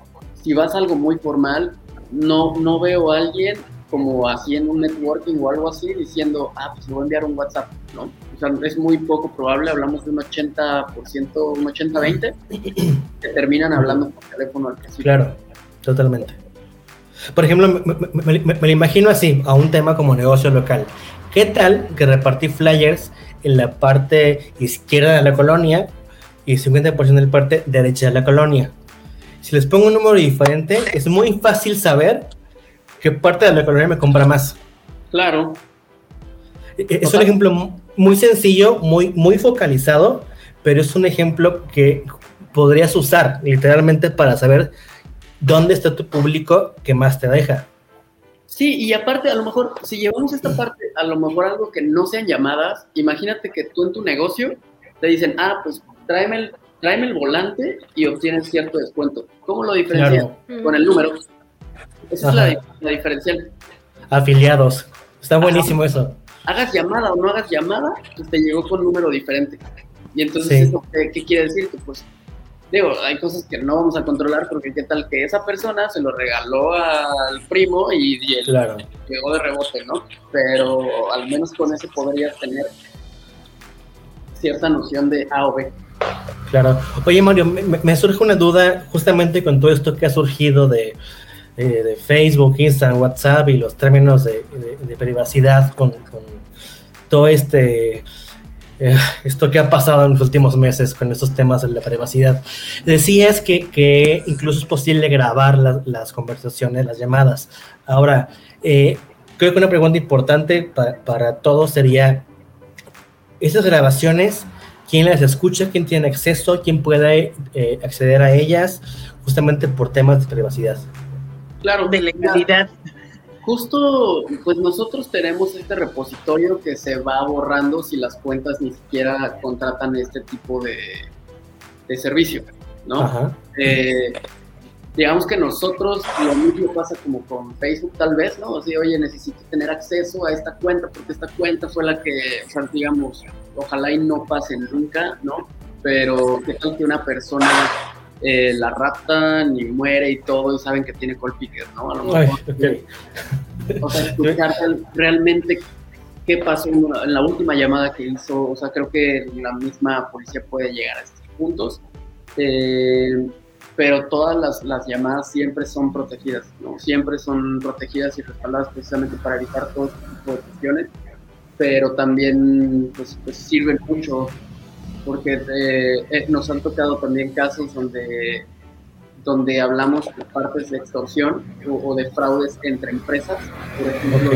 si vas a algo muy formal, no, no veo a alguien como así en un networking o algo así diciendo, ah, pues le voy a enviar un WhatsApp, ¿no? O sea, es muy poco probable, hablamos de un 80%, un 80-20, que terminan hablando por teléfono al principio. Claro, totalmente. Por ejemplo, me, lo imagino así, a un tema como negocio local. ¿Qué tal que repartir flyers en la parte izquierda de la colonia y 50% en la parte derecha de la colonia? Si les pongo un número diferente, es muy fácil saber qué parte de la colonia me compra más. Claro. E, e, es un ejemplo muy sencillo, muy, muy focalizado, pero es un ejemplo que podrías usar literalmente para saber dónde está tu público que más te deja. Sí, y aparte, a lo mejor, si llevamos esta parte, a lo mejor algo que no sean llamadas, imagínate que tú en tu negocio te dicen, ah, pues tráeme el, tráeme el volante y obtienes cierto descuento. ¿Cómo lo diferencias? Con el número. Esa es la, la, diferencial. Afiliados. Está buenísimo eso. Hagas llamada o no hagas llamada, pues te llegó con un número diferente. Y entonces, ¿qué, quiere decir? Que pues, digo, hay cosas que no vamos a controlar porque qué tal que esa persona se lo regaló al primo y, él llegó de rebote, ¿no? Pero al menos con eso podrías tener cierta noción de A o B. Claro. Oye, Mario, me, surge una duda justamente con todo esto que ha surgido de, de Facebook, Instagram, WhatsApp y los términos de, privacidad con, todo este eh, esto que ha pasado en los últimos meses con estos temas de la privacidad. Decías que, que incluso es posible grabar las conversaciones, las llamadas. Ahora, eh, creo que una pregunta importante para, para todos sería, ¿esas grabaciones quién las escucha, quién tiene acceso, quién puede eh, acceder a ellas, justamente por temas de privacidad. Claro, de legalidad. Justo, pues nosotros tenemos este repositorio que se va borrando si las cuentas ni siquiera contratan este tipo de, de servicio, ¿no? Eh, digamos que nosotros lo mismo pasa como con Facebook tal vez, ¿no? O sea, oye, necesito tener acceso a esta cuenta porque esta cuenta fue la que, o sea, digamos, ojalá y no pase nunca, ¿no? Pero qué tal que una persona eh, la raptan y muere y todo y saben que tiene picker, ¿no? A lo mejor, O sea, escuchar realmente qué pasó en la última llamada que hizo, o sea, creo que la misma policía puede llegar a estos puntos. Eh, pero todas las, las, llamadas siempre son protegidas, ¿no? Siempre son protegidas y respaldadas precisamente para evitar todo este tipo de cuestiones, pero también pues, pues sirven mucho porque eh, eh, nos han tocado también casos donde, donde hablamos de partes de extorsión o, de fraudes entre empresas. Por ejemplo,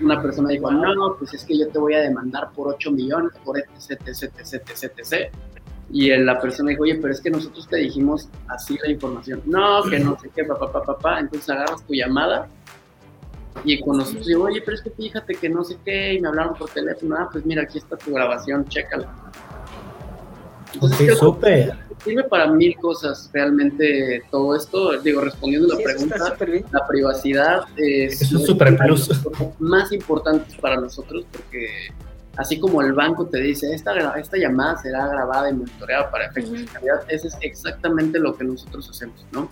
una persona dijo, no, pues es que yo te voy a demandar por 8 millones, por etc, etc, etc, etc, etc y la persona dijo, oye, pero es que nosotros te dijimos así la información. No, que no sé qué, papá, papá, papá. Entonces agarras tu llamada y con nosotros digo, oye, pero es que fíjate que no sé qué, y me hablaron por teléfono. Ah, pues mira, aquí está tu grabación, chécala. Entonces, súper. Sirve para mil cosas realmente todo esto. Digo, respondiendo a la pregunta, la privacidad es, es un super plus. Más importante para nosotros porque así como el banco te dice, esta, esta llamada será grabada y monitoreada para efectos de calidad, eso es exactamente lo que nosotros hacemos, ¿no?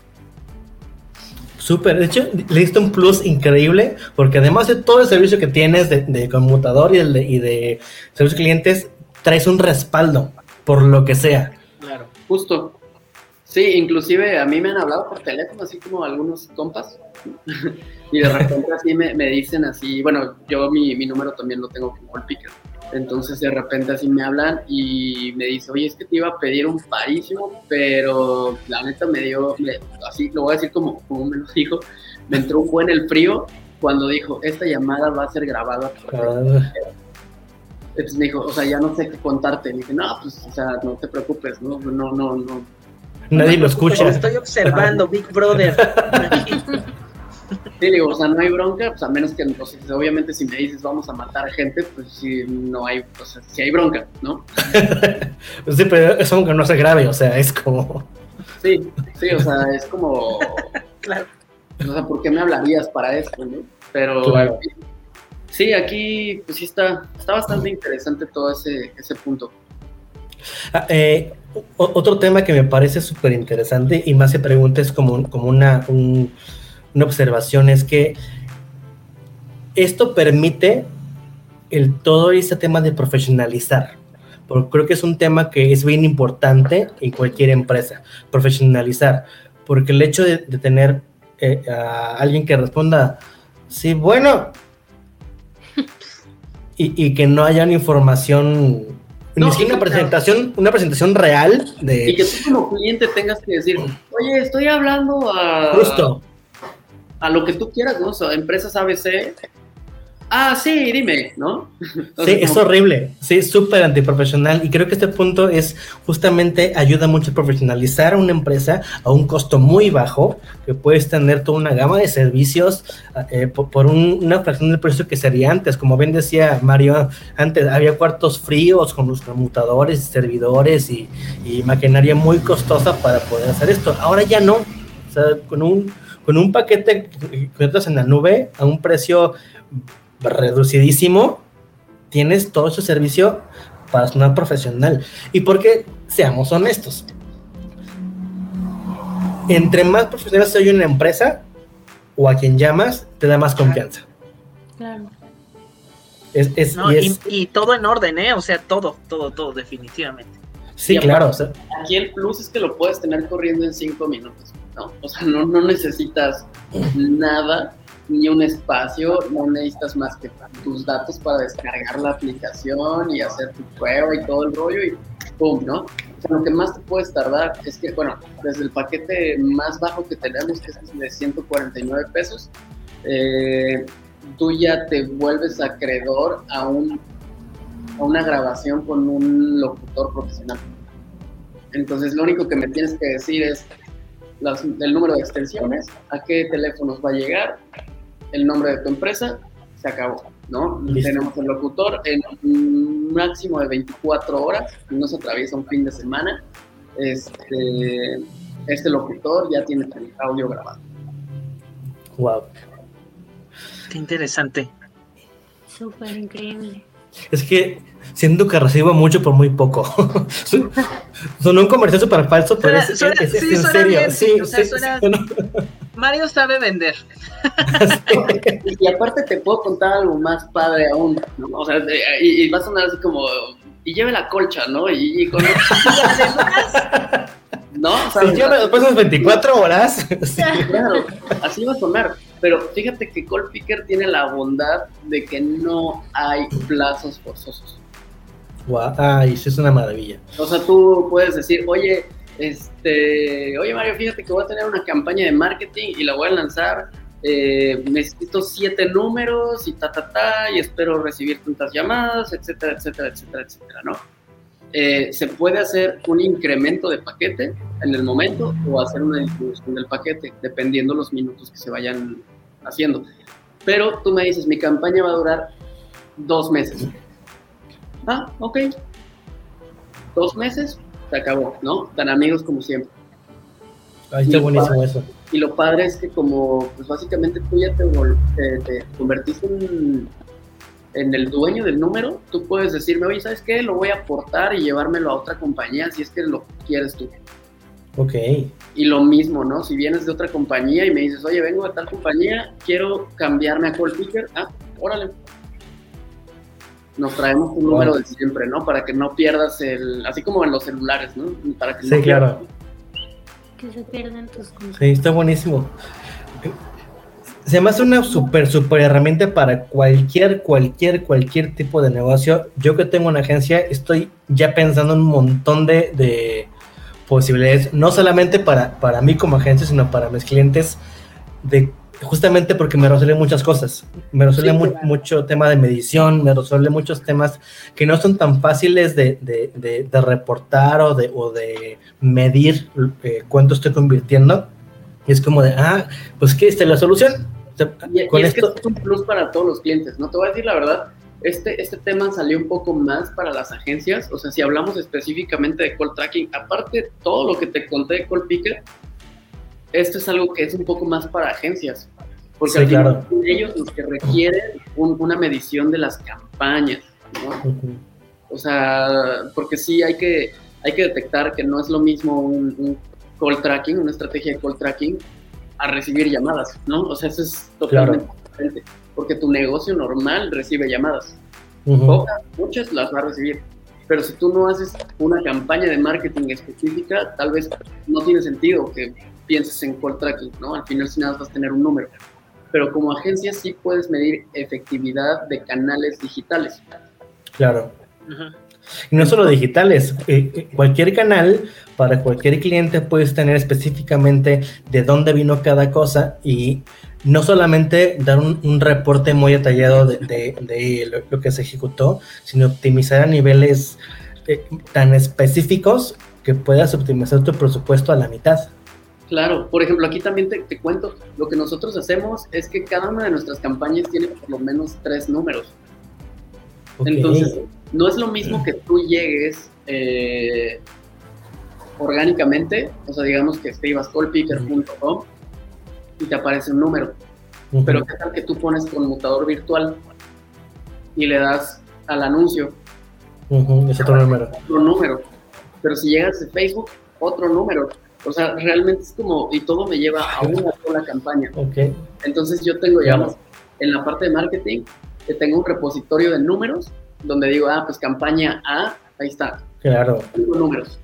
Súper, de hecho, le diste un plus increíble, porque además de todo el servicio que tienes de, conmutador y, el de, y de servicios clientes, traes un respaldo, por lo que sea. Claro, justo. Sí, inclusive a mí me han hablado por teléfono, así como algunos compas, y de repente así me, me, dicen así, bueno, yo mi, mi número también lo tengo como el entonces de repente así me hablan y me dice, oye, es que te iba a pedir un parísimo, pero la neta me dio, así lo voy a decir como, como me lo dijo, me entró un buen el frío cuando dijo, esta llamada va a ser grabada. Ah. Entonces me dijo, o sea, ya no sé qué contarte. Me dije, no, pues, o sea, no te preocupes, no, no, no, no. Nadie lo escucha. Estoy observando Big Brother. Sí, digo, o sea, no hay bronca, pues a menos que, pues, obviamente, si me dices vamos a matar gente, pues sí, no hay, o sea, sí hay bronca, ¿no? sí, pero es como que no se grave, o sea, es como. Sí, sí, o sea, es como. claro. O sea, ¿por qué me hablarías para esto, no? Pero. Claro. Sí, aquí, pues sí está, está bastante interesante todo ese, ese punto. Ah, eh, otro tema que me parece súper interesante y más se pregunta es como, como una, un, una observación es que esto permite el todo este tema de profesionalizar. Porque creo que es un tema que es bien importante en cualquier empresa, profesionalizar. Porque el hecho de, tener eh, a alguien que responda, sí, bueno, y, y, que no haya una información, no, ni siquiera una presentación, una presentación real de... Y que tú como cliente tengas que decir, oye, estoy hablando a... Justo a lo que tú quieras, ¿no? O sea, empresas ABC. Ah, sí, dime, ¿no? sí, es horrible, sí, súper antiprofesional y creo que este punto es justamente ayuda mucho a profesionalizar a una empresa a un costo muy bajo, que puedes tener toda una gama de servicios eh, por, una fracción del precio que sería antes, como bien decía Mario, antes había cuartos fríos con los conmutadores, servidores y, y maquinaria muy costosa para poder hacer esto, ahora ya no, o sea, con un con un paquete que encuentras en la nube a un precio reducidísimo, tienes todo ese servicio para sonar profesional. Y porque, seamos honestos, entre más profesional soy una empresa o a quien llamas, te da más confianza. Claro. y, todo en orden, ¿eh? O sea, todo, todo, todo, definitivamente. Sí, claro. aquí el plus es que lo puedes tener corriendo en cinco minutos. ¿No? O sea, no, necesitas nada, ni un espacio, no necesitas más que tus datos para descargar la aplicación y hacer tu prueba y todo el rollo y ¡pum! ¿no? Lo que más te puedes tardar es que, bueno, desde el paquete más bajo que tenemos, que es de 149 pesos, eh, tú ya te vuelves acreedor a, un, a una grabación con un locutor profesional. Entonces, lo único que me tienes que decir es, el número de extensiones, a qué teléfonos va a llegar, el nombre de tu empresa, se acabó, ¿no? Tenemos el locutor en un máximo de 24 horas, no se atraviesa un fin de semana. Este, este locutor ya tiene el audio grabado. Wow. Qué interesante. Súper increíble. Es que siento que recibo mucho por muy poco. Son un comercial súper falso, pero es, sí, en serio. sí, Mario sabe vender. y aparte te puedo contar algo más padre aún, O sea, y, va a sonar así como, y lleve la colcha, ¿no? Y, con... ¿No? O sea, lleve después de 24 horas. Claro, así va a sonar. Pero fíjate que Picker tiene la bondad de que no hay plazos forzosos. Wow, ay, eso es una maravilla. O sea, tú puedes decir, oye, este, oye Mario, fíjate que voy a tener una campaña de marketing y la voy a lanzar. Eh, necesito siete números y ta, ta, ta, y espero recibir tantas llamadas, etcétera, etcétera, etcétera, etcétera, ¿no? Eh, se puede hacer un incremento de paquete en el momento o hacer una distribución del paquete, dependiendo los minutos que se vayan haciendo. Pero tú me dices, mi campaña va a durar dos meses. Ah, ok. Dos meses, se acabó, ¿no? Tan amigos como siempre. Ahí está buenísimo eso. Y lo padre es que como, pues básicamente tú ya te, te, convertiste en, en, el dueño del número, tú puedes decirme, oye, ¿sabes qué? Lo voy a aportar y llevármelo a otra compañía si es que lo quieres tú. Ok. Y lo mismo, ¿no? Si vienes de otra compañía y me dices, oye, vengo de tal compañía, quiero cambiarme a Call Picker, ah, órale. Nos traemos un número de siempre, ¿no? Para que no pierdas el. Así como en los celulares, ¿no? Para que sí, claro. Que se pierdan tus cosas. Sí, está buenísimo. Se me hace una súper, súper herramienta para cualquier, cualquier, cualquier tipo de negocio. Yo que tengo una agencia, estoy ya pensando en un montón de posibilidades, no solamente para, para mí como agencia, sino para mis clientes, de justamente porque me resuelve muchas cosas. Me resuelve mucho tema de medición, me resuelve muchos temas que no son tan fáciles de, de, reportar o de, o de medir eh, cuánto estoy convirtiendo. Y es como de, ah, pues que esta es la solución. con esto... es un plus para todos los clientes, ¿no? Te voy a decir la verdad, este, este tema salió un poco más para las agencias, o sea, si hablamos específicamente de call tracking, aparte todo lo que te conté de call picker, esto es algo que es un poco más para agencias, porque al final son ellos los que requieren una medición de las campañas, ¿no? O sea, porque sí hay que, hay que detectar que no es lo mismo un, call tracking, una estrategia de call tracking, a recibir llamadas, ¿no? O sea, eso es totalmente diferente, porque tu negocio normal recibe llamadas. Pocas, muchas las va a recibir. Pero si tú no haces una campaña de marketing específica, tal vez no tiene sentido que pienses en call tracking, ¿no? Al final, si nada, vas a tener un número. Pero como agencia sí puedes medir efectividad de canales digitales. Claro. Y no solo digitales, eh, eh, cualquier canal para cualquier cliente puedes tener específicamente de dónde vino cada cosa y no solamente dar un, reporte muy detallado de, lo, que se ejecutó, sino optimizar a niveles eh, tan específicos que puedas optimizar tu presupuesto a la mitad. Claro, por ejemplo, aquí también te, cuento, lo que nosotros hacemos es que cada una de nuestras campañas tiene por lo menos tres números. Entonces, no es lo mismo que tú llegues eh, orgánicamente, o sea, digamos que escribas callpicker.com y te aparece un número. Pero qué tal que tú pones conmutador virtual y le das al anuncio. es otro número. Otro número. Pero si llegas de Facebook, otro número. O sea, realmente es como, y todo me lleva a una sola campaña. Okay. Entonces yo tengo, ya en la parte de marketing, que tengo un repositorio de números donde digo, ah, pues campaña A, ahí está. Claro. Tengo números.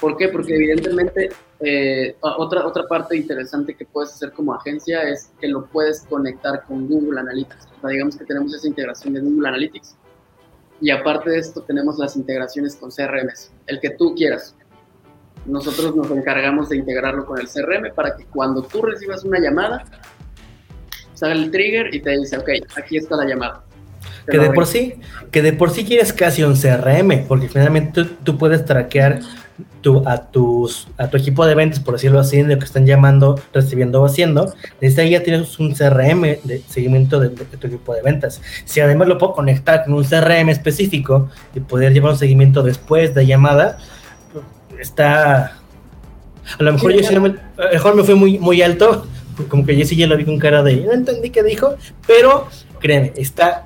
¿Por qué? Porque evidentemente eh, otra, otra parte interesante que puedes hacer como agencia es que lo puedes conectar con Google Analytics. O sea, digamos que tenemos esa integración de Google Analytics. Y aparte de esto tenemos las integraciones con CRMs, el que tú quieras. Nosotros nos encargamos de integrarlo con el CRM para que cuando tú recibas una llamada, salga el trigger y te dice, ok, aquí está la llamada. Que de por sí, que de por sí quieres casi un CRM, porque finalmente tú, puedes traquear tu, a, tus, a tu equipo de ventas, por decirlo así, de lo que están llamando, recibiendo o haciendo. Desde ahí ya tienes un CRM de seguimiento de, tu equipo de ventas. Si además lo puedo conectar con un CRM específico y poder llevar un seguimiento después de llamada, está. A lo mejor yo me, a lo mejor me fue muy, muy alto, como que yo sí ya lo vi con cara de no entendí qué dijo, pero créeme, está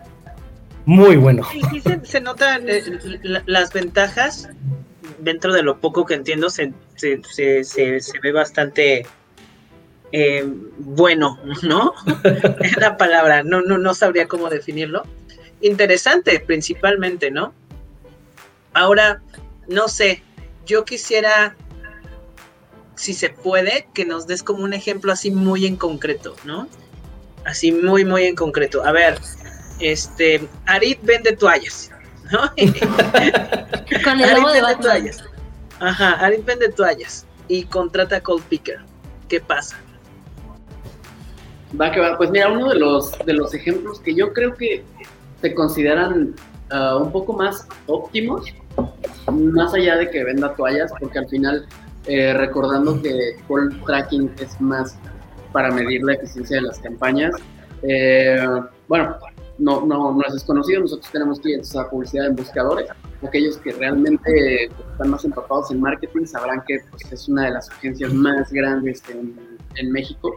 muy bueno. Sí, se, notan eh, las ventajas, dentro de lo poco que entiendo, se, ve bastante eh, bueno, ¿no? es la palabra, no, no, no sabría cómo definirlo. Interesante, principalmente, ¿no? Ahora, no sé, yo quisiera, si se puede, que nos des como un ejemplo así muy en concreto, ¿no? Así muy, muy en concreto. A ver, este, Arit vende toallas, ¿no? Con el logo de toallas. Ajá, Arit vende toallas y contrata a Cold Picker. ¿Qué pasa? Va que va. Pues mira, uno de los, de los ejemplos que yo creo que se consideran ah, un poco más óptimos, más allá de que venda toallas, porque al final, eh, recordando que Cold Tracking es más para medir la eficiencia de las campañas, eh, bueno, no, no, no es desconocido, nosotros tenemos clientes a publicidad en buscadores, aquellos que realmente están más empapados en marketing sabrán que pues, es una de las agencias más grandes en, en México.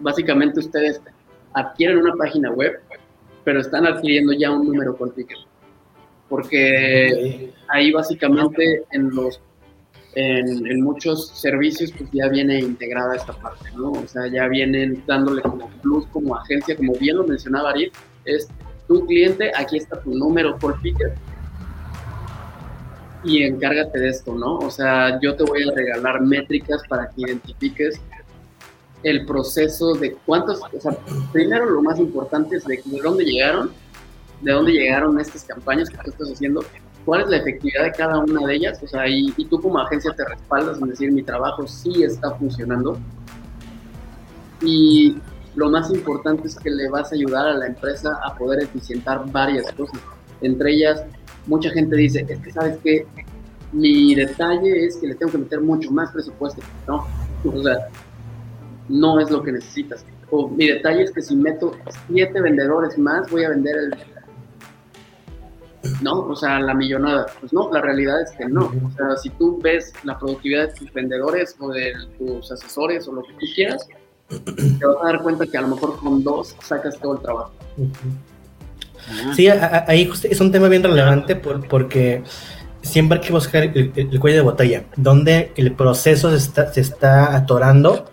Básicamente ustedes adquieren una página web, pero están adquiriendo ya un número con ticket. Porque ahí básicamente en los en, muchos servicios pues ya viene integrada esta parte, ¿no? O sea, ya vienen dándole como plus como agencia, como bien lo mencionaba Ari, es tu cliente, aquí está tu número por picker y encárgate de esto, ¿no? O sea, yo te voy a regalar métricas para que identifiques el proceso de cuántos, o sea, primero lo más importante es de, de dónde llegaron, de dónde llegaron estas campañas que tú estás haciendo cuál es la efectividad de cada una de ellas, o sea, y, y tú como agencia te respaldas en decir mi trabajo sí está funcionando. Y lo más importante es que le vas a ayudar a la empresa a poder eficientar varias cosas. Entre ellas, mucha gente dice, es que sabes que mi detalle es que le tengo que meter mucho más presupuesto. No, o sea, no es lo que necesitas. O mi detalle es que si meto siete vendedores más, voy a vender el... No, o sea, la millonada. Pues no, la realidad es que no. O sea, si tú ves la productividad de tus vendedores o de tus asesores o lo que tú quieras, te vas a dar cuenta que a lo mejor con dos sacas todo el trabajo. Sí, ahí es un tema bien relevante por, porque siempre hay que buscar el, cuello de botella, donde el proceso se está, se está atorando,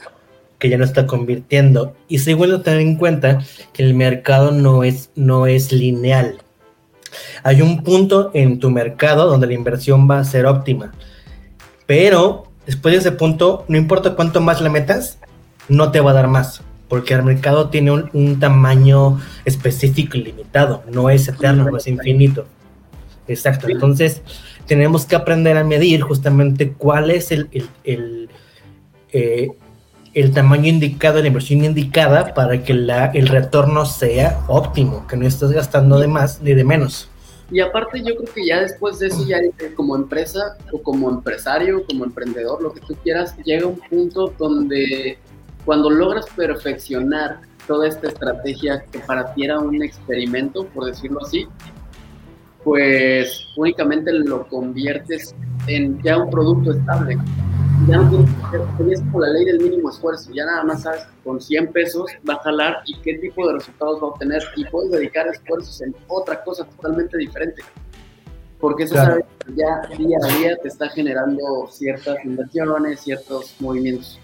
que ya no está convirtiendo. Y segundo, tener en cuenta que el mercado no es, no es lineal. Hay un punto en tu mercado donde la inversión va a ser óptima. Pero después de ese punto, no importa cuánto más la metas, no te va a dar más. Porque el mercado tiene un, un tamaño específico y limitado. No es eterno, no es infinito. Exacto. Entonces, tenemos que aprender a medir justamente cuál es el, el, eh, el, tamaño indicado, la inversión indicada para que la, el retorno sea óptimo, que no estés gastando de más ni de menos. Y aparte yo creo que ya después de eso, ya como empresa o como empresario, como emprendedor, lo que tú quieras, llega un punto donde cuando logras perfeccionar toda esta estrategia que para ti era un experimento, por decirlo así, pues únicamente lo conviertes en ya un producto estable. Ya no tienes que es como la ley del mínimo esfuerzo, ya nada más sabes con 100 pesos va a jalar y qué tipo de resultados va a obtener y puedes dedicar esfuerzos en otra cosa totalmente diferente. Porque eso sabes ya día a día te está generando ciertas inversiones, ciertos movimientos.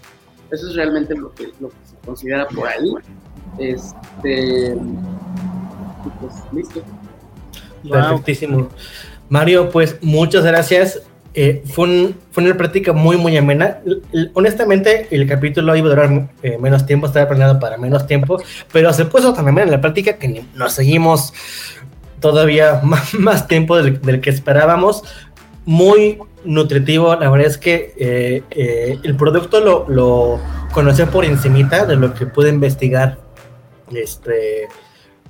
Eso es realmente lo que, lo que se considera por ahí. Este, pues listo. Perfectísimo. Mario, pues muchas gracias. Eh, fue, una práctica muy, muy amena. honestamente, el capítulo iba a durar eh, menos tiempo, estaba planeado para menos tiempo, pero se puso amena en la práctica que nos seguimos todavía más, tiempo del, que esperábamos. Muy nutritivo, la verdad es que eh, el producto lo, lo conocí por encimita de lo que pude investigar este,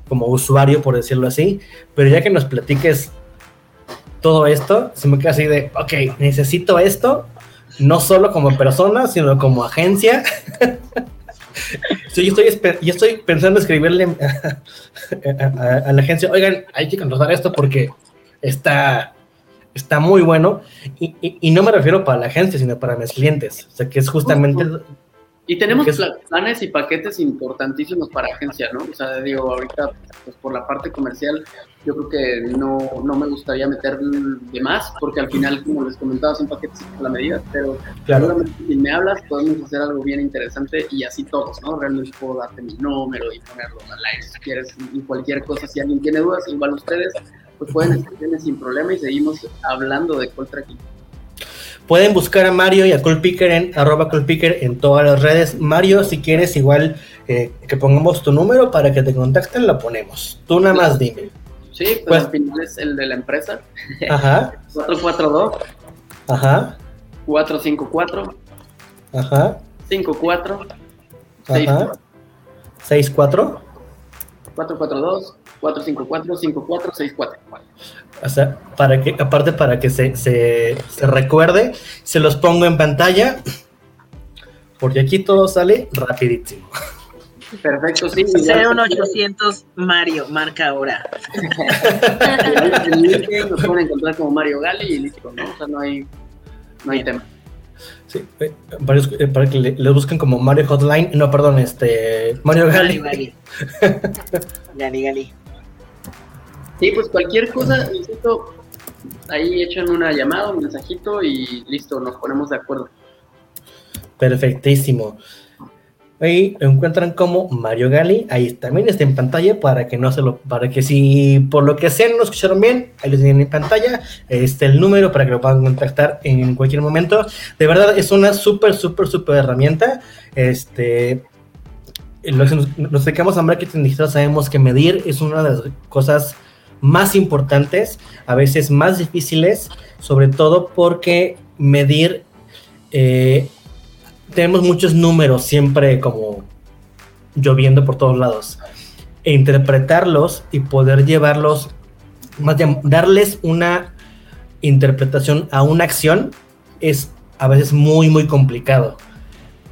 como usuario, por decirlo así, pero ya que nos platiques todo esto, se me queda así de, ok, necesito esto, no solo como persona, sino como agencia. yo, estoy, yo estoy pensando escribirle a, la agencia, oigan, hay que contratar esto porque está, está muy bueno. Y, y, no me refiero para la agencia, sino para mis clientes. O sea, que es justamente y tenemos planes y paquetes importantísimos para agencia, ¿no? O sea, digo, ahorita, pues por la parte comercial, yo creo que no, no me gustaría meter de más, porque al final, como les comentaba, son paquetes a la medida, pero claro. si me hablas, podemos hacer algo bien interesante y así todos, ¿no? Realmente puedo darte mi número y ponerlo al aire si quieres, y cualquier cosa, si alguien tiene dudas, igual ustedes, pues pueden escribirme sin problema y seguimos hablando de Coltracking. Pueden buscar a Mario y a Colpicker en arroba Colpicker en todas las redes. Mario, si quieres igual eh, que pongamos tu número para que te contacten, lo ponemos. Tú nada más dime. Sí, pues, pues al final es el de la empresa. Ajá. 442. Ajá. 454. Ajá. 54. Ajá. 64. 442. 454 5464. O sea, para que, aparte para que se, se, se recuerde, se los pongo en pantalla, porque aquí todo sale rapidísimo. Perfecto, sí. 01800 Mario, marca ahora. nos pueden encontrar como Mario Gali y listo, ¿no? O sea, no hay, no hay tema. Sí, eh, varios, eh, para que le, le, busquen como Mario Hotline, no, perdón, este, Mario Gali. Gali. Gali, Gali. Sí, pues cualquier cosa, insisto, ahí echan una llamada, un mensajito y listo, nos ponemos de acuerdo. Perfectísimo. Ahí lo encuentran como Mario Gali, ahí también está en pantalla para que no se lo, para que si por lo que sea no escucharon bien, ahí lo tienen en pantalla, está el número para que lo puedan contactar en cualquier momento. De verdad es una súper, súper, súper herramienta. Este, los, los dedicamos a marketing digital sabemos que medir es una de las cosas más importantes, a veces más difíciles, sobre todo porque medir, eh, tenemos muchos números siempre como lloviendo por todos lados, e interpretarlos y poder llevarlos, más bien, darles una interpretación a una acción es a veces muy, muy complicado.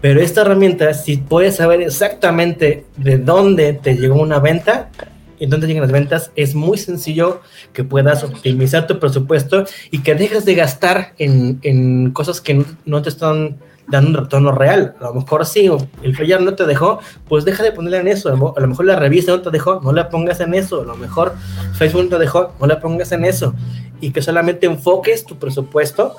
Pero esta herramienta, si puedes saber exactamente de dónde te llegó una venta, y dónde llegan las ventas, es muy sencillo que puedas optimizar tu presupuesto y que dejes de gastar en, en cosas que no, te están dando un retorno real. A lo mejor sí, el flyer no te dejó, pues deja de ponerle en eso. A lo mejor la revista no te dejó, no la pongas en eso. A lo mejor Facebook no te dejó, no la pongas en eso. Y que solamente enfoques tu presupuesto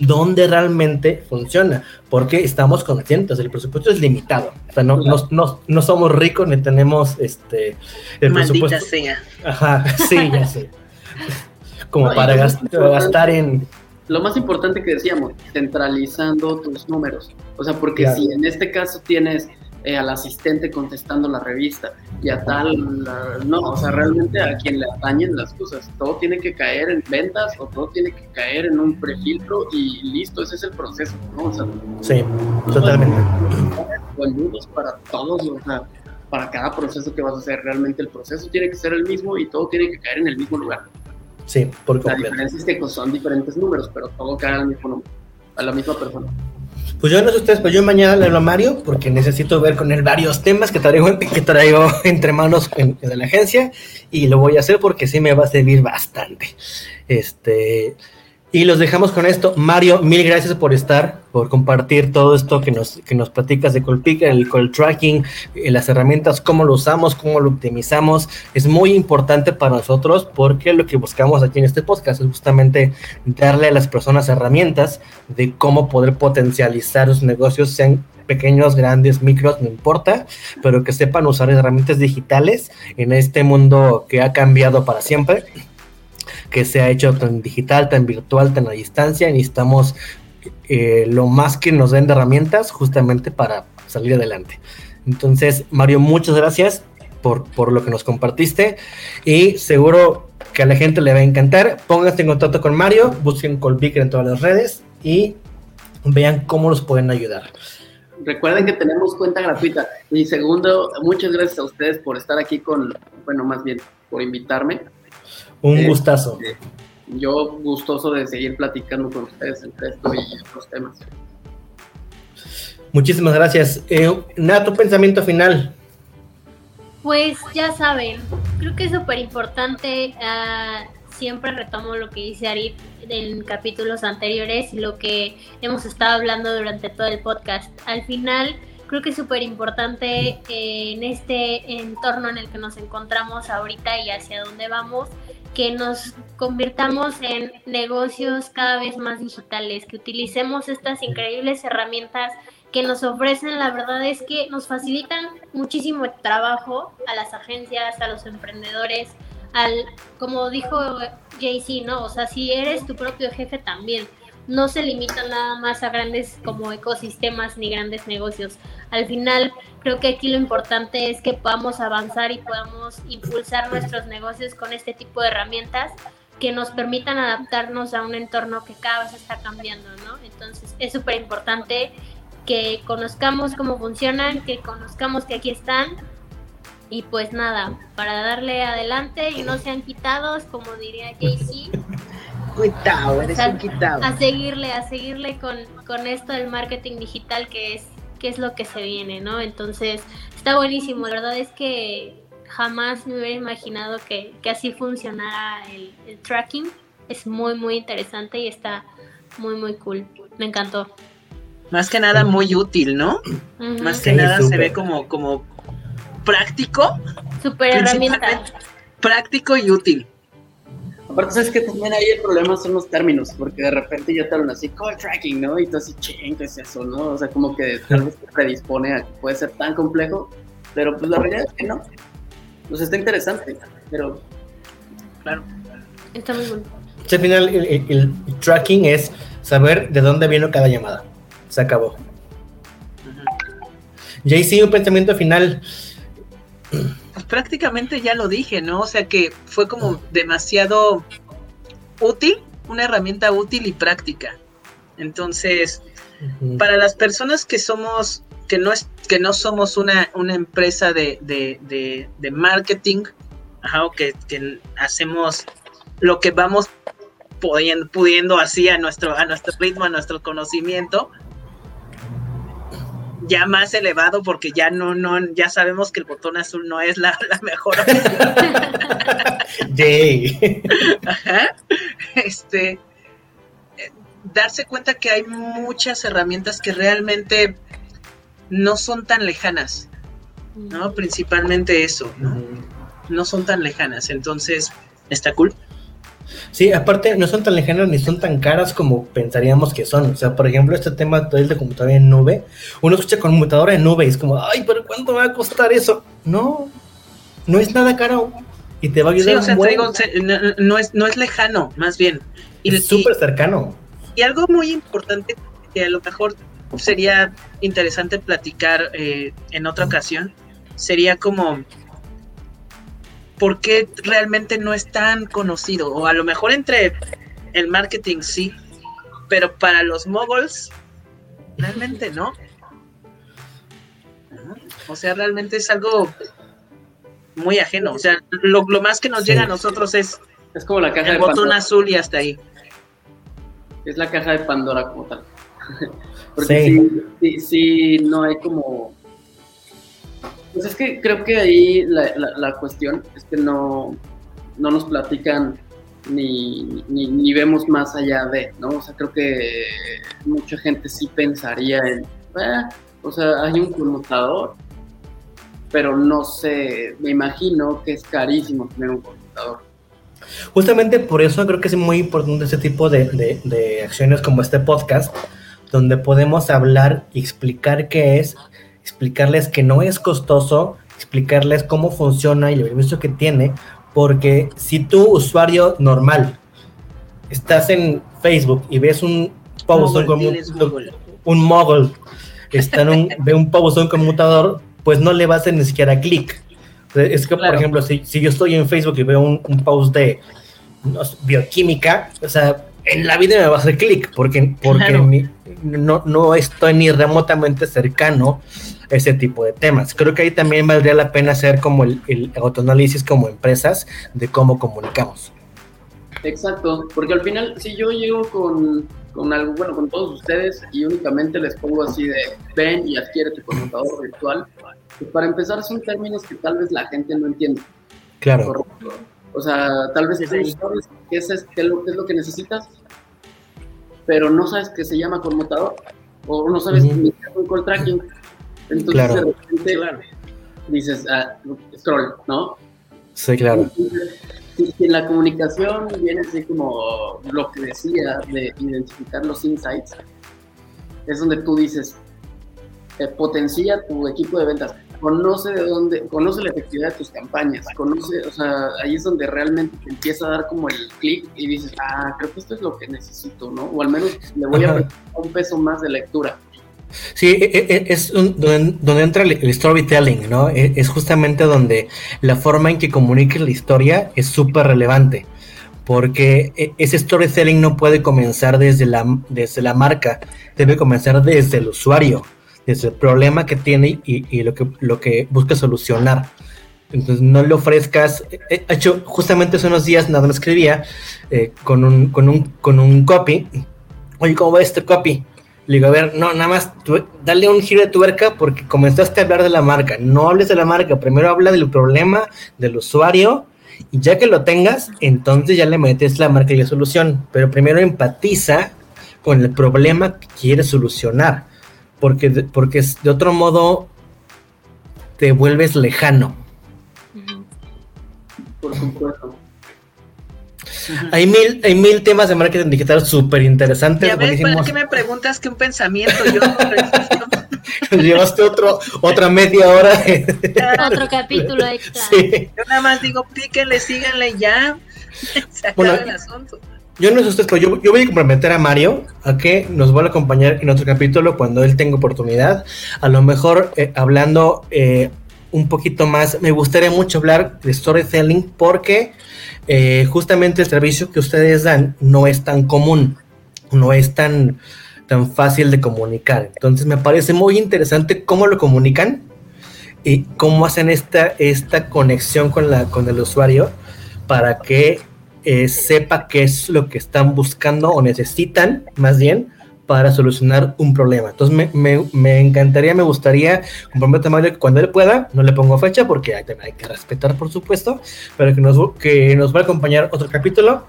donde realmente funciona, porque estamos conscientes, el presupuesto es limitado, o sea, no, no, no, somos ricos ni tenemos este el Maldita sea. Ajá, sí, ya sé. Como para gastar en... Lo más importante que decíamos, centralizando tus números. O sea, porque si en este caso tienes eh, al asistente contestando la revista y a tal, no, o sea, realmente a quien le atañen las cosas, todo tiene que caer en ventas o todo tiene que caer en un prefiltro y listo, ese es el proceso, ¿no? O sea, sí, totalmente. Boludos para todos, o sea, para cada proceso que vas a hacer, realmente el proceso tiene que ser el mismo y todo tiene que caer en el mismo lugar. Sí, por completo. La diferencia es que pues, son diferentes números, pero todo cae al mismo número, a la misma persona. Pues yo no sé ustedes, pero yo mañana le hablo a Mario porque necesito ver con él varios temas que traigo, que traigo entre manos en, en la agencia y lo voy a hacer porque sí me va a servir bastante. Este, y los dejamos con esto. Mario, mil gracias por estar, por compartir todo esto que nos, que nos platicas de Colpicker, el call tracking, eh, las herramientas, cómo lo usamos, cómo lo optimizamos. Es muy importante para nosotros porque lo que buscamos aquí en este podcast es justamente darle a las personas herramientas de cómo poder potencializar sus negocios, sean pequeños, grandes, micros, no importa, pero que sepan usar herramientas digitales en este mundo que ha cambiado para siempre que se ha hecho tan digital, tan virtual, tan a distancia, necesitamos eh, lo más que nos den de herramientas justamente para salir adelante. Entonces, Mario, muchas gracias por, por lo que nos compartiste y seguro que a la gente le va a encantar. Pónganse en contacto con Mario, busquen Colbiker en todas las redes y vean cómo nos pueden ayudar. Recuerden que tenemos cuenta gratuita. Y segundo, muchas gracias a ustedes por estar aquí con, bueno, más bien por invitarme. Un este, gustazo. Yo gustoso de seguir platicando con ustedes entre esto y otros temas. Muchísimas gracias. Eh, Nada, tu pensamiento final. Pues ya saben, creo que es súper importante. Ah, siempre retomo lo que dice Ari en capítulos anteriores y lo que hemos estado hablando durante todo el podcast. Al final, creo que es súper importante eh, en este entorno en el que nos encontramos ahorita y hacia dónde vamos que nos convirtamos en negocios cada vez más digitales, que utilicemos estas increíbles herramientas que nos ofrecen, la verdad es que nos facilitan muchísimo trabajo a las agencias, a los emprendedores, al, como dijo JC, ¿no? O sea, si eres tu propio jefe también, no se limita nada más a grandes como ecosistemas ni grandes negocios. Al final, creo que aquí lo importante es que podamos avanzar y podamos impulsar nuestros negocios con este tipo de herramientas que nos permitan adaptarnos a un entorno que cada vez está cambiando, ¿no? Entonces, es súper importante que conozcamos cómo funcionan, que conozcamos que aquí están y pues nada, para darle adelante y no sean quitados, como diría Casey. A seguirle, a seguirle con, con esto del marketing digital que es, que es lo que se viene, ¿no? Entonces, está buenísimo. La verdad es que jamás me hubiera imaginado que, así funcionara el, tracking. Es muy, muy interesante y está muy, muy cool. Me encantó. Más que nada muy útil, ¿no? Más que nada se ve como, como práctico. Super herramienta. Práctico y útil. Aparte, sabes que también ahí el problema son los términos, porque de repente ya te hablan así, call tracking, ¿no? Y tú así, ching, ¿qué es eso, no? O sea, como que tal vez te predispone a que puede ser tan complejo, pero pues la realidad es que no. Pues está interesante, pero claro. Está muy bueno. al final, el, tracking es saber de dónde vino cada llamada. Se acabó. Uh -huh. JC, un pensamiento final. Pues prácticamente ya lo dije, ¿no? O sea que fue como demasiado útil, una herramienta útil y práctica. Entonces, para las personas que somos, que no es, que no somos una, una empresa de, de, de, marketing, o que, que, hacemos lo que vamos pudiendo, pudiendo así a nuestro, a nuestro ritmo, a nuestro conocimiento, ya más elevado porque ya no, no, ya sabemos que el botón azul no es la, mejor Este, darse cuenta que hay muchas herramientas que realmente no son tan lejanas, ¿no? Principalmente eso, ¿no? No son tan lejanas, entonces está cool. Sí, aparte no son tan lejanas ni son tan caras como pensaríamos que son. O sea, por ejemplo, este tema de computadora en nube, uno escucha computadora en nube y es como, ay, pero ¿cuánto va a costar eso? No, no es nada caro y te va a ayudar. Sí, o sea, no, es, no es lejano, más bien. Y, es súper cercano. Y algo muy importante que a lo mejor sería interesante platicar eh, en otra ocasión sería como por qué realmente no es tan conocido. O a lo mejor entre el marketing sí, pero para los moguls, realmente no. O sea, realmente es algo muy ajeno. O sea, lo, más que nos llega a nosotros es, es como la caja el botón azul y hasta ahí. Es la caja de Pandora como tal. Porque sí. sí, no hay como pues es que creo que ahí la, cuestión es que no, no nos platican ni, ni, vemos más allá de, ¿no? O sea, creo que mucha gente sí pensaría en, ah, o sea, hay un conmutador, pero no sé, me imagino que es carísimo tener un conmutador. Justamente por eso creo que es muy importante este tipo de, de acciones como este podcast, donde podemos hablar y explicar qué es explicarles que no es costoso, explicarles cómo funciona y el beneficio que tiene, porque si tú, usuario normal, estás en Facebook y ves un post un, un mogul, está en un, ve un post un conmutador, pues no le vas a hacer ni siquiera clic. Es que, por ejemplo, si, si, yo estoy en Facebook y veo un, un post de bioquímica, o sea, en la vida me va a hacer clic, porque, porque no, no estoy ni remotamente cercano ese tipo de temas. Creo que ahí también valdría la pena hacer como el, el autoanálisis como empresas de cómo comunicamos. Exacto, porque al final si yo llego con, con algo, bueno, con todos ustedes y únicamente les pongo así de ven y adquiere tu computador virtual, pues para empezar son términos que tal vez la gente no entiende. Claro. O sea, tal vez tú sabes qué es, qué es, lo, que necesitas, pero no sabes que se llama conmutador o no sabes uh -huh. qué es call tracking entonces de repente claro. dices, ah, scroll, ¿no? Sí, claro. si, en la comunicación viene así como lo que decía de identificar los insights, es donde tú dices, eh, potencia tu equipo de ventas, conoce de dónde, conoce la efectividad de tus campañas, conoce, o sea, ahí es donde realmente te empieza a dar como el clic y dices, ah, creo que esto es lo que necesito, ¿no? O al menos le voy a a un peso más de lectura. Sí, e, e, es donde, entra el storytelling, ¿no? E, es justamente donde la forma en que comuniques la historia es súper relevante, porque ese storytelling no puede comenzar desde la, desde la marca, debe comenzar desde el usuario, desde el problema que tiene y, lo, que, lo que busca solucionar. Entonces no le ofrezcas, he hecho justamente hace unos días nada me escribía eh, con, un, con, un, con un copy, oye, ¿cómo va este copy? Le digo, a ver, no, nada más, dale un giro de tuerca porque comenzaste a hablar de la marca. No hables de la marca, primero habla del problema del usuario y ya que lo tengas, entonces ya le metes la marca y la solución. Pero primero empatiza con el problema que quieres solucionar, porque, porque de otro modo te vuelves lejano. Por supuesto. Hay mil, hay mil temas de marketing digital súper interesantes. ¿para qué me preguntas que un pensamiento? Yo Llevaste otro, otra media hora. otro capítulo extra. Yo nada más digo, píquenle, síganle ya. Se acaba el asunto. Yo no sé ustedes, pero yo, yo, voy a comprometer a Mario a que nos vuelva a acompañar en otro capítulo cuando él tenga oportunidad. A lo mejor eh, hablando eh, un poquito más, me gustaría mucho hablar de storytelling porque eh, justamente el servicio que ustedes dan no es tan común, no es tan, tan fácil de comunicar. Entonces me parece muy interesante cómo lo comunican y cómo hacen esta, esta conexión con, la, con el usuario para que eh, sepa qué es lo que están buscando o necesitan, más bien, para solucionar un problema. Entonces me, me, me encantaría, me gustaría comprometer a Mario que cuando él pueda, no le pongo fecha porque hay, hay que respetar por supuesto, pero que nos, que nos va a acompañar otro capítulo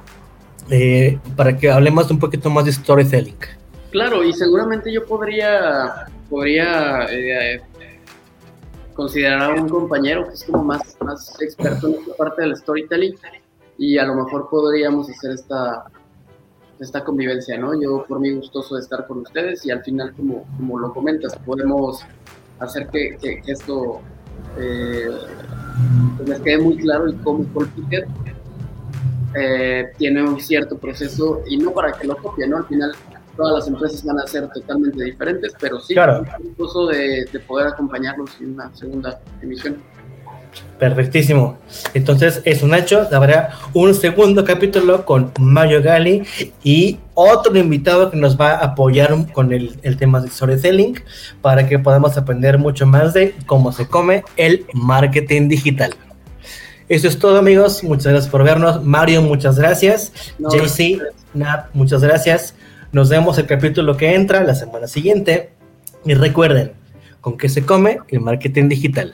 eh, para que hablemos un poquito más de storytelling. Claro, y seguramente yo podría, podría eh, considerar a un compañero que es como más, más experto en esta parte del storytelling y a lo mejor podríamos hacer esta, esta convivencia, ¿no? Yo por mí gustoso de estar con ustedes y al final, como, como lo comentas, podemos hacer que, que, esto eh, pues les quede muy claro el cómo Paul eh, tiene un cierto proceso y no para que lo copien, ¿no? Al final todas las empresas van a ser totalmente diferentes, pero sí, claro. gustoso de, de poder acompañarlos en una segunda emisión. Perfectísimo. Entonces es un hecho, habrá un segundo capítulo con Mario Gali y otro invitado que nos va a apoyar con el, el tema de storytelling para que podamos aprender mucho más de cómo se come el marketing digital. Eso es todo amigos, muchas gracias por vernos. Mario, muchas gracias. No, JC, Nat, muchas gracias. Nos vemos el capítulo que entra la semana siguiente. Y recuerden, ¿con qué se come el marketing digital?